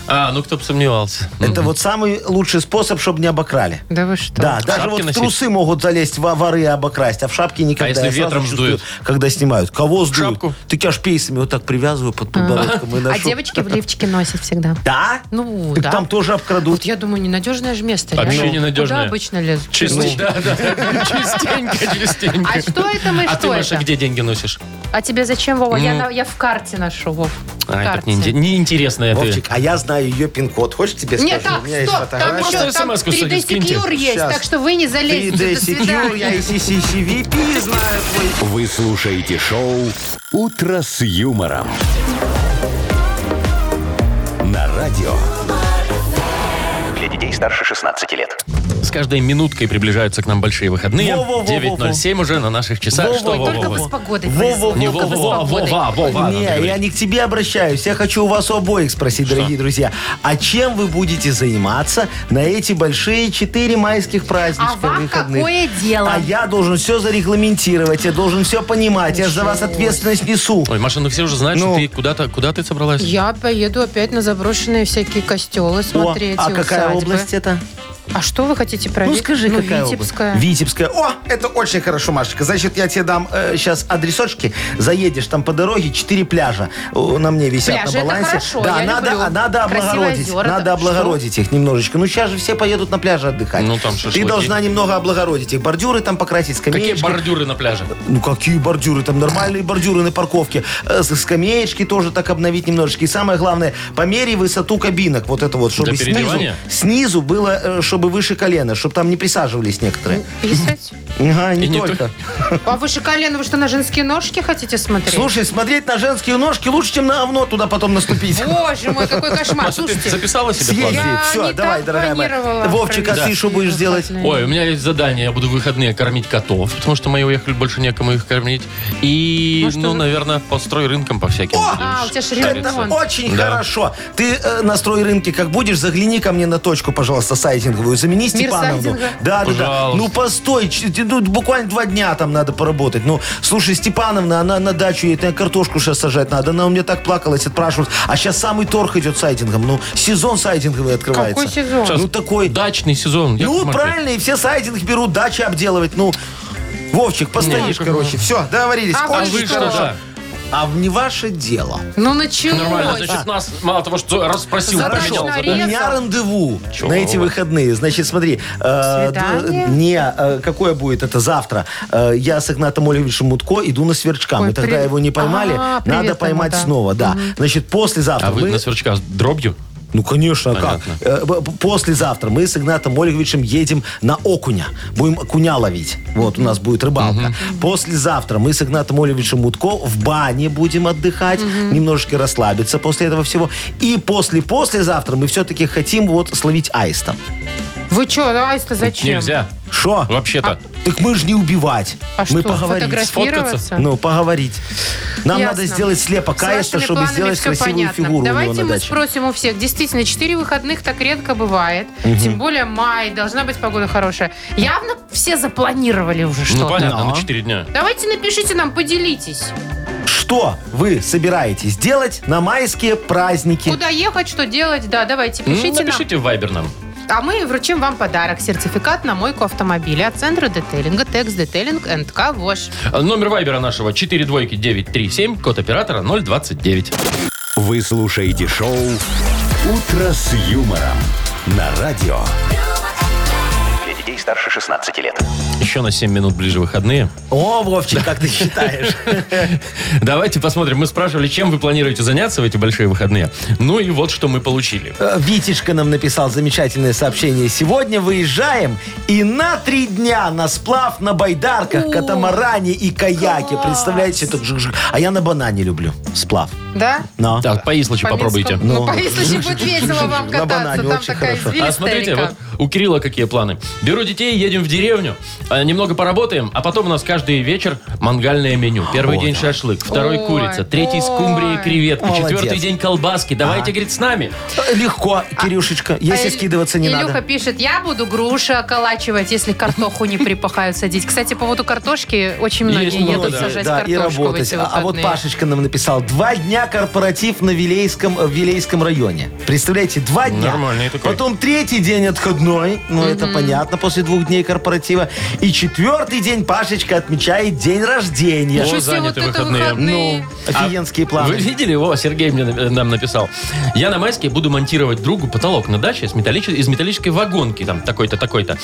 А, ну кто бы сомневался. Это вот самый лучший способ, чтобы не обокрали. Да вы что? Да, даже вот в носить? трусы могут залезть во- воры и обокрасть, а в шапке никогда. А если Я сразу ветром чувствую, сдует? Когда снимают. Кого сдуют? Шапку? Так я ж пейсами вот так привязываю под подбородком и А ношу. девочки в лифчике носят всегда. Да? Ну, Так да. там тоже обкрадут. Вот я думаю, ненадежное же место. Вообще реально. ненадежное. Куда обычно лезут? Чисти- да, да. Частенько, частенько. А что это мы, А что ты, Маша, это? где деньги носишь? А тебе зачем, Вова? Я, Ну. на- я в карте ношу, Вов. А, так карте. не- неинтересно это. Вовчик, а я знаю ее пин-код. Хочешь тебе скажу? Нет, так, У меня есть стоп, там фотография. Просто еще там смс-ку 3D скиньте. Secure есть, Щас. так что вы не залезете. 3D До Secure, я свидания. и CCCVP знаю твой. Вы слушаете шоу «Утро с юмором». На радио. Для детей старше 16 лет. С каждой минуткой приближаются к нам большие выходные. Во-во-во-во-во. 9.07 уже на наших часах. Во-во, Что, Только бы с погодой Во, повезло, во, Не только бы с Вова, погодой. Вова, Вова, надо Не, говорить. я не к тебе обращаюсь. Я хочу у вас у обоих спросить, дорогие друзья. А чем вы будете заниматься на эти большие четыре майских праздничка А вам выходных? какое дело? А я должен все зарегламентировать, я должен все понимать. Я же за вас ответственность несу. Ой, Маша, ну все уже знают, Ну. что ты куда-то куда ты собралась? Я поеду опять на заброшенные всякие костелы О, смотреть. а и какая усадьбы. область это? А что вы хотите проверить? Ну скажи, какая Витебская. область? Витебская. О, это очень хорошо, Машечка. Значит, я тебе дам сейчас адресочки. Заедешь там по дороге, четыре пляжа на мне висят Пляжи на это балансе. хорошо, да, я надо, люблю. надо облагородить. озера, надо да. облагородить их немножечко. Ну, сейчас же все поедут на пляже отдыхать. Ну, там Ты шашлыки. должна немного облагородить их. Бордюры там покрасить, Какие скамеечки. бордюры на пляже? Ну, какие бордюры? Там нормальные бордюры на парковке. Э, Скамеечки тоже так обновить немножечко. И самое главное, померяй высоту кабинок. Вот это вот, чтобы Для снизу, снизу было, э, чтобы выше колена, чтобы там не присаживались некоторые. Писать? Ага, не, И не только. А выше колена вы что, на женские ножки хотите смотреть? Слушай, смотреть на женские ножки лучше, чем на овно туда потом наступить. Боже мой, какой кошмар. Маша, ты Слушайте, записала себе Съезди. планы? Я Все, не давай, так дорогая моя. планировала Вовчик, а ты провести что будешь делать? выходные. Ой, у меня есть задание. Я буду в выходные кормить котов, потому что мои уехали, больше некому их кормить. И, ну, наверное, построй рынком по всяким. О! А, у тебя же Это ремонт. очень Да. хорошо. Ты э, на стройрынке как будешь, загляни ко мне на точку, пожалуйста, сайтинговую. Замени Степановну. Да, да, да. Пожалуйста. Ну, постой. ч- ты- ну, буквально два дня там надо поработать. Ну, слушай, Степановна, она на дачу едет, на картошку сейчас сажать надо. Она у меня так плакалась, отпрашивалась. А сейчас самый торг идет сайдингом. Ну, сезон сайдинговый открывается. Какой сезон? Ну, такой. Дачный сезон. Яков Ну, Маркович. правильно, и все сайдинг берут, дачи обделывать. Ну, Вовчик, постоишь, Ну, короче. Все, договорились. А вы Очень что, да? А не ваше дело. Ну, началось. Нормально, значит, нас мало того, что расспросил, задание. У меня рандеву Чё, на эти выходные. Значит, смотри. э, Свидание? д- не, э, какое будет это завтра? Э, я с Игнатом Ольговичем Мутко иду на сверчка. Ой, Мы тогда привет. его не поймали. А, привет Надо поймать да. снова, да. Значит, послезавтра А вы мы... на сверчка с дробью? Ну, конечно, а как? Э, Послезавтра мы с Игнатом Ольговичем едем на окуня. Будем окуня ловить. Вот, у нас будет рыбалка. Послезавтра мы с Игнатом Ольговичем Мутко в бане будем отдыхать, немножечко расслабиться после этого всего. И после-послезавтра мы все-таки хотим вот словить аиста. Вы что, аиста зачем? Нельзя. Что? Вообще-то. Так мы же не убивать. А мы что, поговорить. фотографироваться? Ну, поговорить. Нам Ясно. надо сделать слепок С аиста, вашими чтобы сделать всё красивую понятно. фигуру Давайте у него на мы даче. спросим у всех. Действительно, 4 выходных так редко бывает. Тем более май, должна быть погода хорошая. Явно все запланировали уже Ну, что-то. понятно, Но. на 4 дня. Давайте напишите нам, поделитесь. Что вы собираетесь делать на майские праздники? Куда ехать, что делать? Да, давайте, Ну, пишите нам. напишите в Viber нам. А мы вручим вам подарок. Сертификат на мойку автомобиля от центра детейлинга Текс Детейлинг НК ВОЖ. Номер вайбера нашего 4 двойки 937, код оператора 029. Вы слушаете шоу «Утро с юмором» на радио. Старше 16 лет. Еще на 7 минут ближе выходные. О, Вовчик, как ты считаешь? Давайте посмотрим. Мы спрашивали, чем вы планируете заняться в эти большие выходные. Ну и вот что мы получили. Э, Витечка нам написал замечательное сообщение. Сегодня выезжаем и на три дня на сплав на байдарках, катамаране и каяке. Представляете, жик-жик. А я на банане люблю сплав. Да? Но. Так, по Ислачу По попробуйте. Ну, по Ислачу будет весело вам На кататься. банане Там такая хорошо. А смотрите, вот у Кирилла какие планы. Беру детей, едем в деревню, а, немного поработаем, а потом у нас каждый вечер мангальное меню. Первый день шашлык, второй Ой, курица, третий скумбрия и креветки, Молодец. четвертый день колбаски. Давайте, говорит, с нами. Э, Легко, Кирюшечка, если А скидываться не Илюха надо. пишет, я буду груши околачивать, если картоху не припахают садить. Кстати, по поводу картошки очень многие едут да. сажать Да, и картошку в работать. эти А, а вот. Пашечка нам написал, два дня корпоратив на Вилейском, в Вилейском районе. Представляете, два дня. Нормальный такой. Потом третий день отходной, ну это понятно, после двух дней корпоратива. И четвертый день Пашечка отмечает день рождения. О, заняты выходные. Ну, офигенские планы. Вы видели его? Сергей мне, на- нам написал. Я на майске буду монтировать другу потолок на даче с металлич- из металлической вагонки. Там такой-то, такой-то.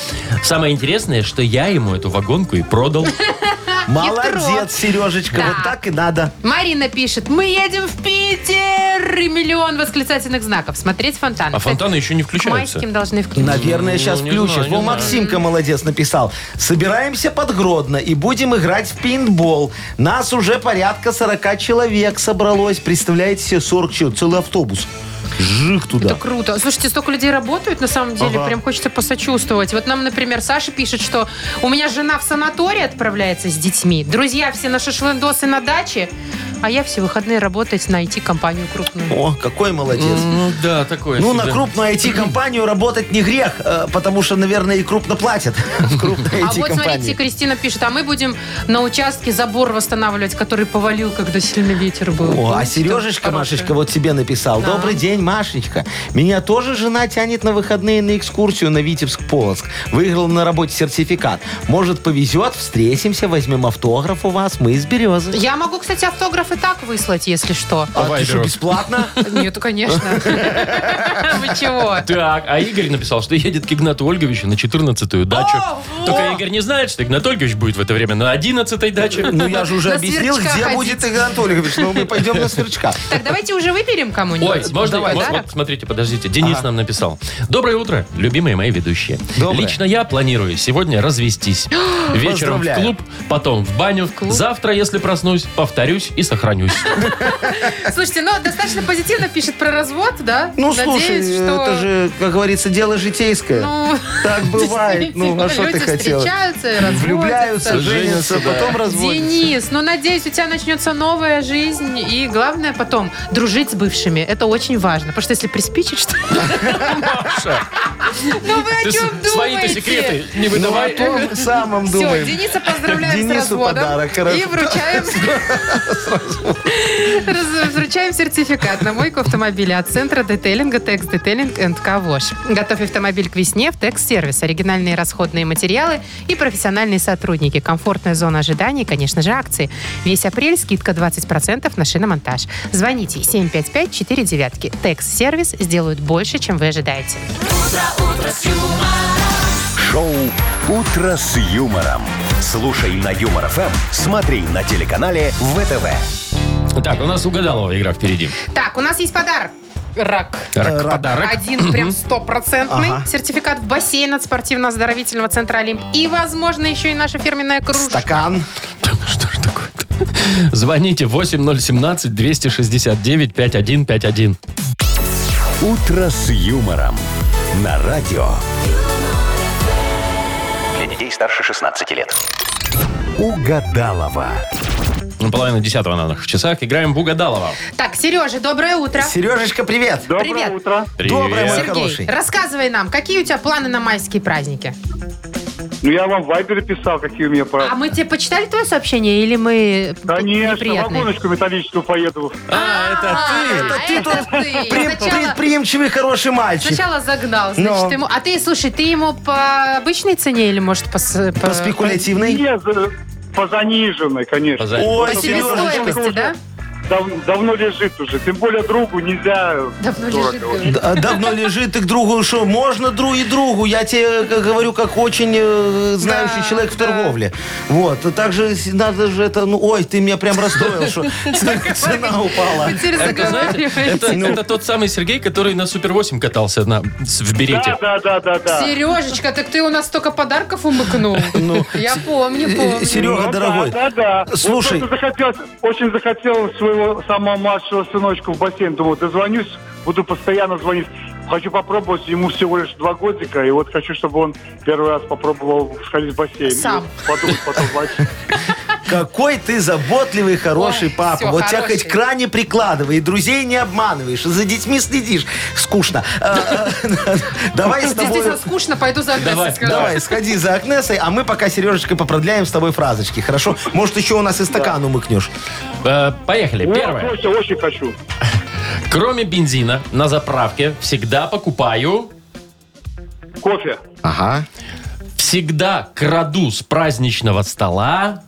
Самое интересное, что я ему эту вагонку и продал. Молодец, Сережечка, Да. вот так и надо. Марина пишет, мы едем в Питер! И миллион восклицательных знаков. Смотреть фонтан. А Кстати, фонтаны еще не К включаются. майским должны включить. Наверное, Ну, сейчас не включат. знаю, не Во, знаю. Максимка молодец написал. Собираемся под Гродно и будем играть в пейнтбол. Нас уже порядка 40 человек собралось. Представляете себе, 40 человек, целый автобус. Жих туда. Это круто. Слушайте, столько людей работают, на самом деле, Ага. прям хочется посочувствовать. Вот нам, например, Саша пишет, что у меня жена в санаторий отправляется с детьми, друзья все на шашлындосы на даче, а я все выходные работать на IT-компанию крупную. О, какой молодец. Ну да, такое. Ну, себе. на крупную IT-компанию работать не грех, э, потому что, наверное, и крупно платят в крупной А вот смотрите. Кристина пишет, а мы будем на участке забор восстанавливать, который повалил, когда сильный ветер был. О, а Сережечка? Машечка, вот тебе написал. Добрый день, Машечка. Меня тоже жена тянет на выходные на экскурсию на Витебск-Полоцк. Выиграл на работе сертификат. Может, повезет, встретимся, возьмем автограф у вас. Мы из Березы. Я могу, кстати, автограф и так выслать, если что. А ты что, бесплатно? Нет, конечно. Вы чего? Так, а Игорь написал, что едет к Игнату Ольговичу на 14-ю дачу. Только! Игорь не знает, что Игнат Ольгович будет в это время на 11-й даче. Ну, я же уже объяснил, где будет Игорь Анатольевич. Ну, мы пойдем на сверчка. Так, давайте уже выберем кому-нибудь. Ой, можно? Давай, вот, подарок. вот, смотрите, подождите. Денис нам написал. Доброе утро, любимые мои ведущие. Доброе. Лично я планирую сегодня развестись. Вечером в Поздравляю. клуб, потом в баню. клуб? Завтра, если проснусь, повторюсь и со сохранюсь. Слушайте, ну, достаточно позитивно пишет про развод, да? Ну, Надеюсь, слушай, что... это же, как говорится, дело житейское. Ну, так бывает. Ну, а что ты люди хотела? встречаются и разводятся. Влюбляются, Женятся, женятся, да. потом разводятся. Денис, ну, надеюсь, у тебя начнется новая жизнь. И главное потом дружить с бывшими. Это очень важно. Потому что если приспичит, что... Маша, Ну, вы о ты чем с- свои-то думаете? секреты не Ну, выдавай. о том самом Все, думаем. Дениса поздравляем с Денису разводом. подарок, хорошо. И вручаем... Раз- Вручаем сертификат на мойку автомобиля от центра детейлинга Текс Детейлинг энд Кавош. Готовь автомобиль к весне в Текс Сервис. Оригинальные расходные материалы и профессиональные сотрудники. Комфортная зона ожидания и, конечно же, акции. Весь апрель скидка 20% на шиномонтаж. Звоните 755-49. Текс Сервис сделают больше, чем вы ожидаете. Шоу «Утро с юмором». Слушай на Юмор ФМ, смотри на телеканале ВТВ. Так, у нас угадалова игра впереди. Так, у нас есть подарок. Рак. Рак- Подарок. Один прям стопроцентный Ага. сертификат в бассейн от спортивно-оздоровительного центра «Олимп». И, возможно, еще и наша фирменная кружка. Стакан. Что ж такое-то? Звоните 8017-269-5151. «Утро с юмором» на радио. Для детей старше 16 лет. Угадалова. Ну, Половина десятого на наших часах. Играем в Угадалова. Так, Сережа, доброе утро. Сережечка, привет. Доброе Привет. утро. Доброе, мой Сергей, хороший. рассказывай нам, какие у тебя планы на майские праздники? Ну, я вам в Вайбере писал, какие у меня А планы. мы тебе почитали твое сообщение или мы Конечно, вагоночку металлическую поеду. А, это А, ты это ты. Пред- Сначала- Предприимчивый хороший мальчик. Сначала загнал, значит, Но. ему... А ты, слушай, ты ему по обычной цене или, может, по... с- по- По спекулятивной. Не, за- по заниженной, конечно. Ой, по Сережечка. себестоимости, да? Дав- давно лежит уже. Тем более другу нельзя. Давно лежит, говорит. Д- Давно лежит и к другу, что можно друг и другу. Я тебе как говорю, как очень э, знающий Да, человек в да. торговле. Вот. Также с- надо же это, ну, ой, ты меня прям расстроил, что цена упала. Теперь Это, знаете, заговариваете. это, это тот самый Сергей, который на Супер 8 катался на, с- в берете. Да, да, да, да, да. Сережечка, так ты у нас столько подарков умыкнул. Я помню, помню. Серега, Ну, дорогой, Да, да, да. слушай. Вот просто захотел, очень захотел своего самого младшего сыночка в бассейн. Думал, дозвонюсь, буду постоянно звонить. Хочу попробовать, ему всего лишь два годика, и вот хочу, чтобы он первый раз попробовал сходить в бассейн. Сам. И Подумать потом. Какой ты заботливый, хороший Ой, папа. всё, вот тебя хороший. хоть кране прикладывай, и друзей не обманываешь, и за детьми следишь. Скучно. А, а, Давай с тобой... Действительно скучно, пойду за Давай, Агнесой скажу. Давай, сходи за Агнесой, а мы пока, Сережечкой, попродляем с тобой фразочки, хорошо? Может, еще у нас и стакан умыкнешь. Э, поехали. Вот, Первое. очень, очень хочу. Кроме бензина на заправке всегда покупаю, Кофе. Ага. всегда краду с праздничного стола.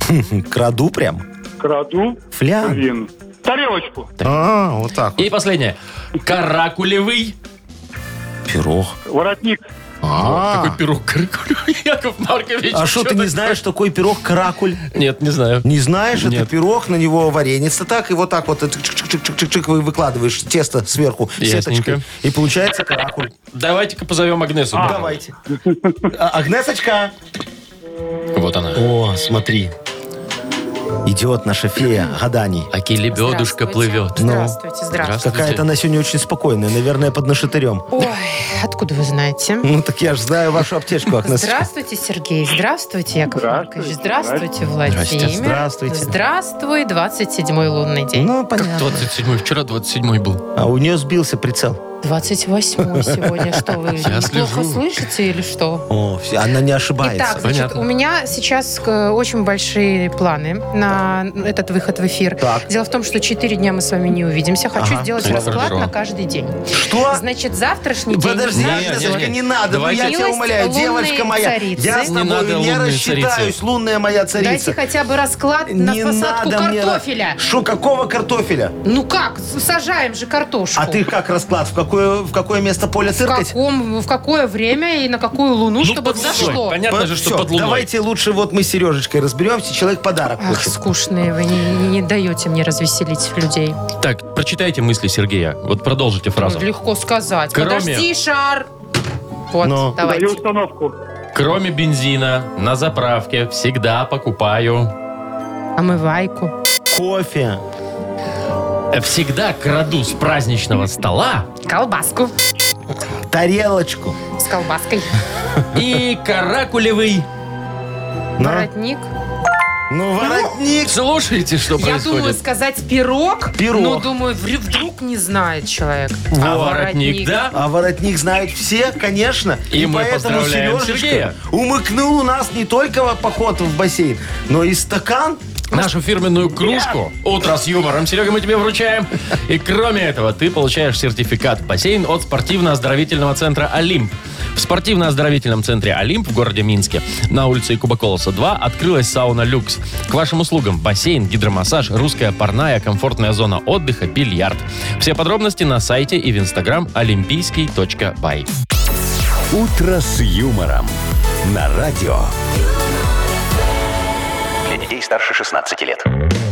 Краду прям. Краду. Флян. Блин. Тарелочку. А, вот так вот. И последнее. Каракулевый. Пирог. Воротник. А, Какой пирог каракулевый, Яков Маркович. а что, ты не знаешь такой пирог каракуль? Нет, не знаю. Не знаешь, это Нет. пирог, на него вареница так, и вот так вот чик-чик-чик-чик-чик вы выкладываешь тесто сверху Ясненько. сеточкой, и получается каракуль. Давайте-ка позовем Агнесу. Давайте. А, Агнесочка. Вот она. О, смотри. Идет наша фея гаданий. Аки лебедушка плывет. Здравствуйте, здравствуйте. Какая-то она сегодня очень спокойная, наверное, под нашатырем. Ой, откуда вы знаете? Ну, так я же знаю вашу аптечку, Агнесочка. Здравствуйте, Сергей. Здравствуйте, Яков Здравствуйте. Маркович. Здравствуйте, Владимир. Здравствуйте. Здравствуй, 27-й лунный день. Ну, понятно. 27-й, вчера 27-й был. А у нее сбился прицел. 28 сегодня. Что вы Я плохо слежу. слышите или что? О, всё, она не ошибается. Итак, значит, Понятно. у меня сейчас э, очень большие планы на этот выход в эфир. Так. Дело в том, что 4 дня мы с вами не увидимся. Хочу Ага. сделать расклад хорошо. на каждый день. Что? Значит, завтрашний день... Подожди, Не, Агнесочка, не, надо. Давайте. Ну, я тебя Милость умоляю, лунной девочка моя. царицы. Я с Не тобой надо не лунной рассчитаюсь, царицы. лунная моя Дайте царица. хотя бы расклад на Не посадку надо мне... картофеля. Что, какого картофеля? Ну как? С- Сажаем же картошку. А ты как расклад? В какое, в какое место поля в, циркать? каком, в какое время и на какую луну, чтобы под взошло? Понятно же, что Всё, под луной. Давайте лучше вот мы с Сережечкой разберемся. Человек подарок Ах, хочет. скучные вы, не, не- даете мне развеселить людей. Так, прочитайте мысли Сергея. Вот продолжите фразу. Ну, Легко сказать. Кроме- Подожди, шар. Вот, Ну. давайте. Даю установку. Кроме бензина на заправке всегда покупаю. Омывайку. Кофе. Всегда краду с праздничного стола Колбаску Тарелочку. с колбаской. и каракулевый. На. Воротник. Ну, воротник. Слушайте, что Я думаю происходит. сказать пирог. Пирог. Но думаю, вдруг не знает человек. А воротник, да? А воротник знают все, конечно. И мы поэтому поздравляем Сережечка Сергея. умыкнул у нас не только поход в бассейн, но и стакан. Нашу фирменную кружку «Утро с юмором». Серега, мы тебе вручаем. И кроме этого, ты получаешь сертификат в бассейн от спортивно-оздоровительного центра «Олимп». В спортивно-оздоровительном центре «Олимп» в городе Минске на улице Якуба Колоса 2 открылась сауна «Люкс». К вашим услугам бассейн, гидромассаж, русская парная, комфортная зона отдыха, бильярд. Все подробности на сайте и в инстаграм олимпийский.бай. «Утро с юмором» на радио. Старше 16 лет.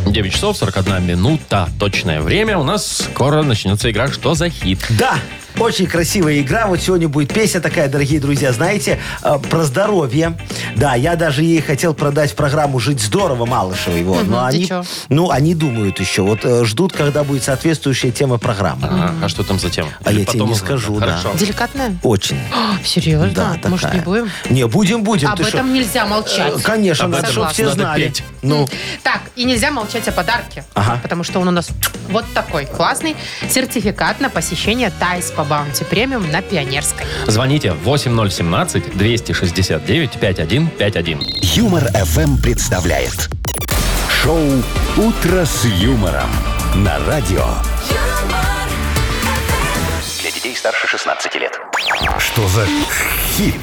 9 часов 41 минута. Точное время. У нас скоро начнется игра «Что за хит?». Да, очень красивая игра. Вот сегодня будет песня такая, дорогие друзья, знаете, э, про здоровье. Да, я даже ей хотел продать программу «Жить здорово» Малышевой. Вот. Мгм, Но они, чё? ну, они думают еще. Вот э, ждут, когда будет соответствующая тема программы. А, а что там за тема? А Или я тебе не узнаем? скажу, да. Хорошо. Деликатная? Очень. А, Серьезно? Да, Может, такая. не будем? Не, будем, будем. Об Ты шо? этом нельзя молчать. Э, Конечно, Об надо, чтобы все надо знали. петь. Ну, Так, и нельзя молчать о подарке. Ага. Потому что он у нас вот такой классный сертификат на посещение Тайс по Баунти Премиум на Пионерской. Звоните 8017-269-5151. Юмор FM представляет шоу Утро с юмором на радио. Для детей старше 16 лет. Что за хит?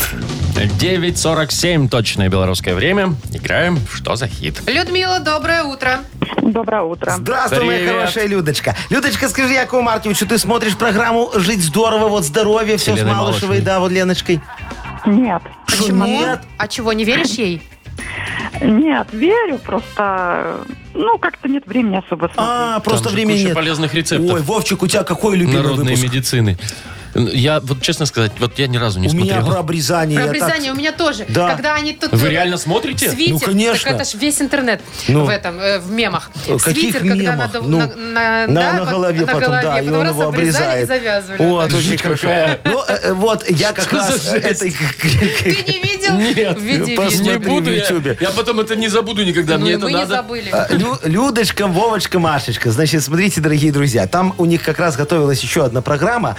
9.47 точное белорусское время. Играем в «Что за хит?». Людмила, доброе утро. Доброе утро. здравствуй, моя Привет. хорошая Людочка. Людочка, скажи, Якову Марковичу, ты смотришь программу «Жить здорово», вот здоровье, все с Еленой Малышевой, Малышевой. да, вот Леночкой. Нет. Шо, Почему? нет? А чего, не веришь ей? Нет, верю, просто, ну, как-то нет времени особо смотреть. А, просто Там же времени куча нет. полезных рецептов. Ой, Вовчик, у тебя какой любимый Народной выпуск? медицины. Я, вот честно сказать, вот я ни разу не У меня смотрел. про обрезание. Про я так- обрезание у меня тоже. Да. Когда они тут... Вы э, реально смотрите? Свитер, Ну, конечно. Так это ж весь интернет Ну. в этом, э, в мемах. Э, каких Свитер, когда мемах? надо Ну, на, на, На, да, на голове на потом, голове, да, и потом он раз его обрезает. и завязывали. Вот, Так. очень хорошо. какая. Ну, э, э, вот, я как раз этой... Ты не видел? Нет, Види, посмотри. не буду в я. Ютубе. Я потом это не забуду никогда. Ну, Мне и это мы не надо. забыли. А, Лю- Людочка, Вовочка, Машечка. Значит, смотрите, дорогие друзья, там у них как раз готовилась еще одна программа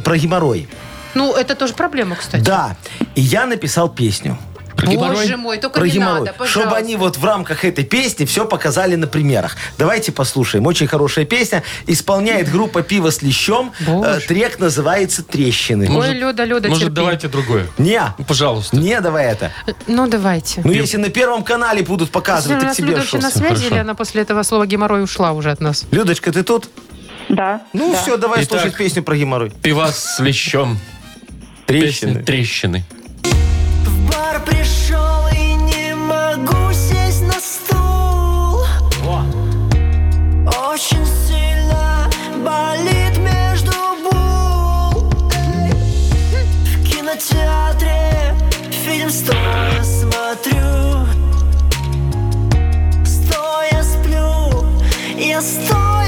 про геморрой. Ну, это тоже проблема, кстати. Да. И я написал песню. Про геморрой? Боже мой, только про не геморрой. надо, пожалуйста. чтобы они вот в рамках этой песни все показали на примерах. Давайте послушаем. Очень хорошая песня. Исполняет группа «Пиво с лещом». Боже. Э, Трек называется «Трещины». Ой, Люда, Люда, Может, терпи. давайте другое? Не, Ну, Пожалуйста. не давай это. Ну, давайте. Ну, если на Первом канале будут показывать, у так нас тебе Люда вообще что? на связи, Хорошо. или она после этого слова геморрой ушла уже от нас? Людочка, ты тут? Да. Ну, да. все, давай Итак. слушать песню про геморрой. Пивас с лещом. Песня «Трещины». В бар пришел и не могу сесть на стул Очень сильно болит между бул В кинотеатре фильм стоя смотрю Стоя сплю, я стоя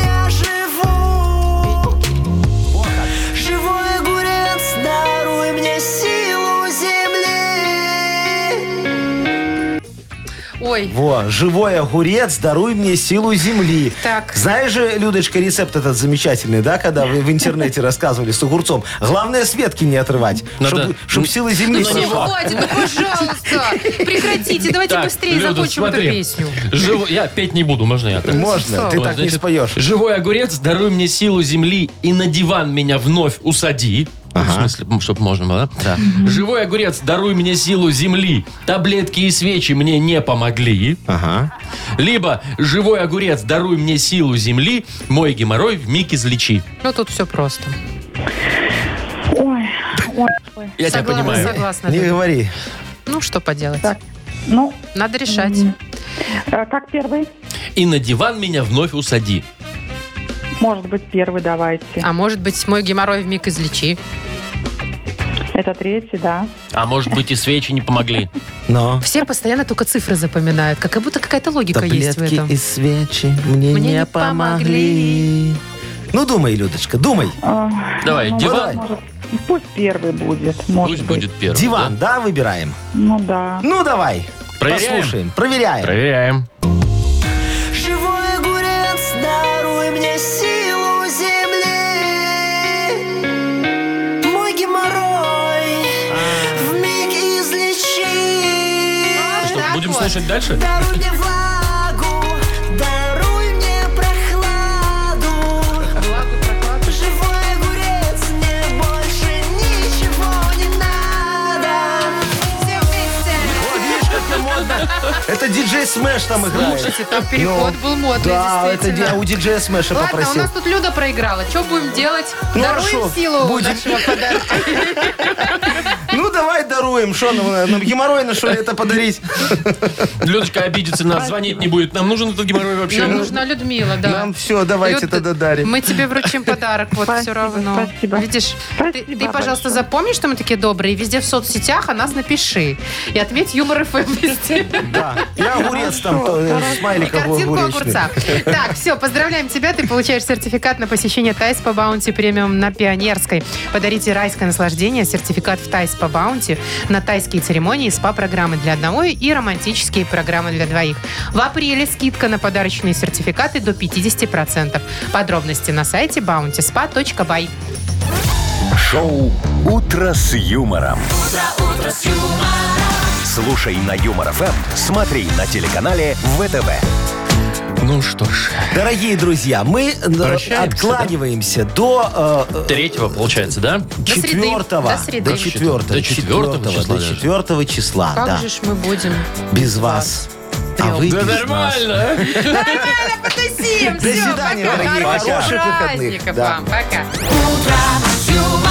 Ой, Во, живой огурец, даруй мне силу земли. Так. Знаешь же, Людочка, рецепт этот замечательный, да, когда вы в интернете рассказывали с огурцом. Главное, с ветки не отрывать, Надо- чтобы силы земли ну все, пошла. хватит, ну пожалуйста. Прекратите, давайте Так, быстрее Люда, закончим эту смотри. песню. Живо- Я петь не буду, можно я так? Можно, ты Вот, так не Значит, споешь. Живой огурец, даруй мне силу земли и на диван меня вновь усади. В смысле, чтобы можно было, да? Живой огурец, даруй мне силу земли. Таблетки и свечи мне не помогли. Ага. Либо живой огурец, даруй мне силу земли. Мой геморрой в миг излечи. Ну, тут все просто. Ой, ой, ой. Я тебя Согласна, понимаю. Согласна. Не Люда. говори. Ну, что поделать? Так. Ну, Надо решать. э, как первый? И на диван меня вновь усади. Может быть, первый давайте. А может быть, мой геморрой в миг излечи. Это третий, да. А может быть и свечи не помогли? Но. Все постоянно только цифры запоминают, как будто какая-то логика есть в Таблетки этом. и свечи мне, Мне не не помогли. Ну, думай, Людочка, думай. А, Давай, ну, диван. может, пусть первый будет. Может Пусть быть. будет первый. Диван, да, выбираем? Ну да. Ну, давай. Проверяем? Послушаем, проверяем. Проверяем. Живой огурец, даруй мне силу Что, слушать дальше? Даруй мне влагу, даруй мне прохладу. Живой огурец, мне больше ничего не надо. Все вместе. Вот, видишь, как это модно. Это диджей Смэш там играет. Слушайте, там переход Ну, был модный, Да, это ди- действительно. у диджея Смэша Ладно, у попросил. нас тут Люда проиграла. Что будем делать? Ну, а Даруем шо, силу будем. нашего подарка. Ну, давай даруем. Что нам, нам геморрой на что ли это подарить? Людочка обидится, нас звонить не будет. Нам нужен этот геморрой вообще. Нам нужна Людмила, да. Нам все, давайте Люд, тогда дарим. Мы тебе вручим подарок, вот Спасибо, все равно. спасибо. Видишь, ты, Спасибо ты, пожалуйста, большое. запомни, что мы такие добрые. и Везде в соцсетях о нас напиши. И отметь Юмор FM везде. Да. И огурец там, то, э, И смайлик картинку огуречный. огурца. Так, все, поздравляем тебя. Ты получаешь сертификат на посещение Тай-спа Баунти премиум на Пионерской. Подарите райское наслаждение, сертификат в Тай-спа Баунти на тайские церемонии, СПА-программы для одного и романтические программы для двоих. В апреле скидка на подарочные сертификаты до 50%. Подробности на сайте bountyspa.by. Шоу «Утро с юмором». Слушай на Юмор ФМ, смотри на телеканале ВТВ. Ну что ж. Дорогие друзья, мы э, Прощаемся, откладываем до э, Третьего, получается, да? четвертого. До среды. До четвертого. До четвертого числа До четвертого числа, Как да. же ж мы будем? Без вас. А вы Да без нас. нормально. Нормально, потусим. До свидания, дорогие. Хороших Хороших выходных. праздников Да. вам. Пока. Утро с юмором.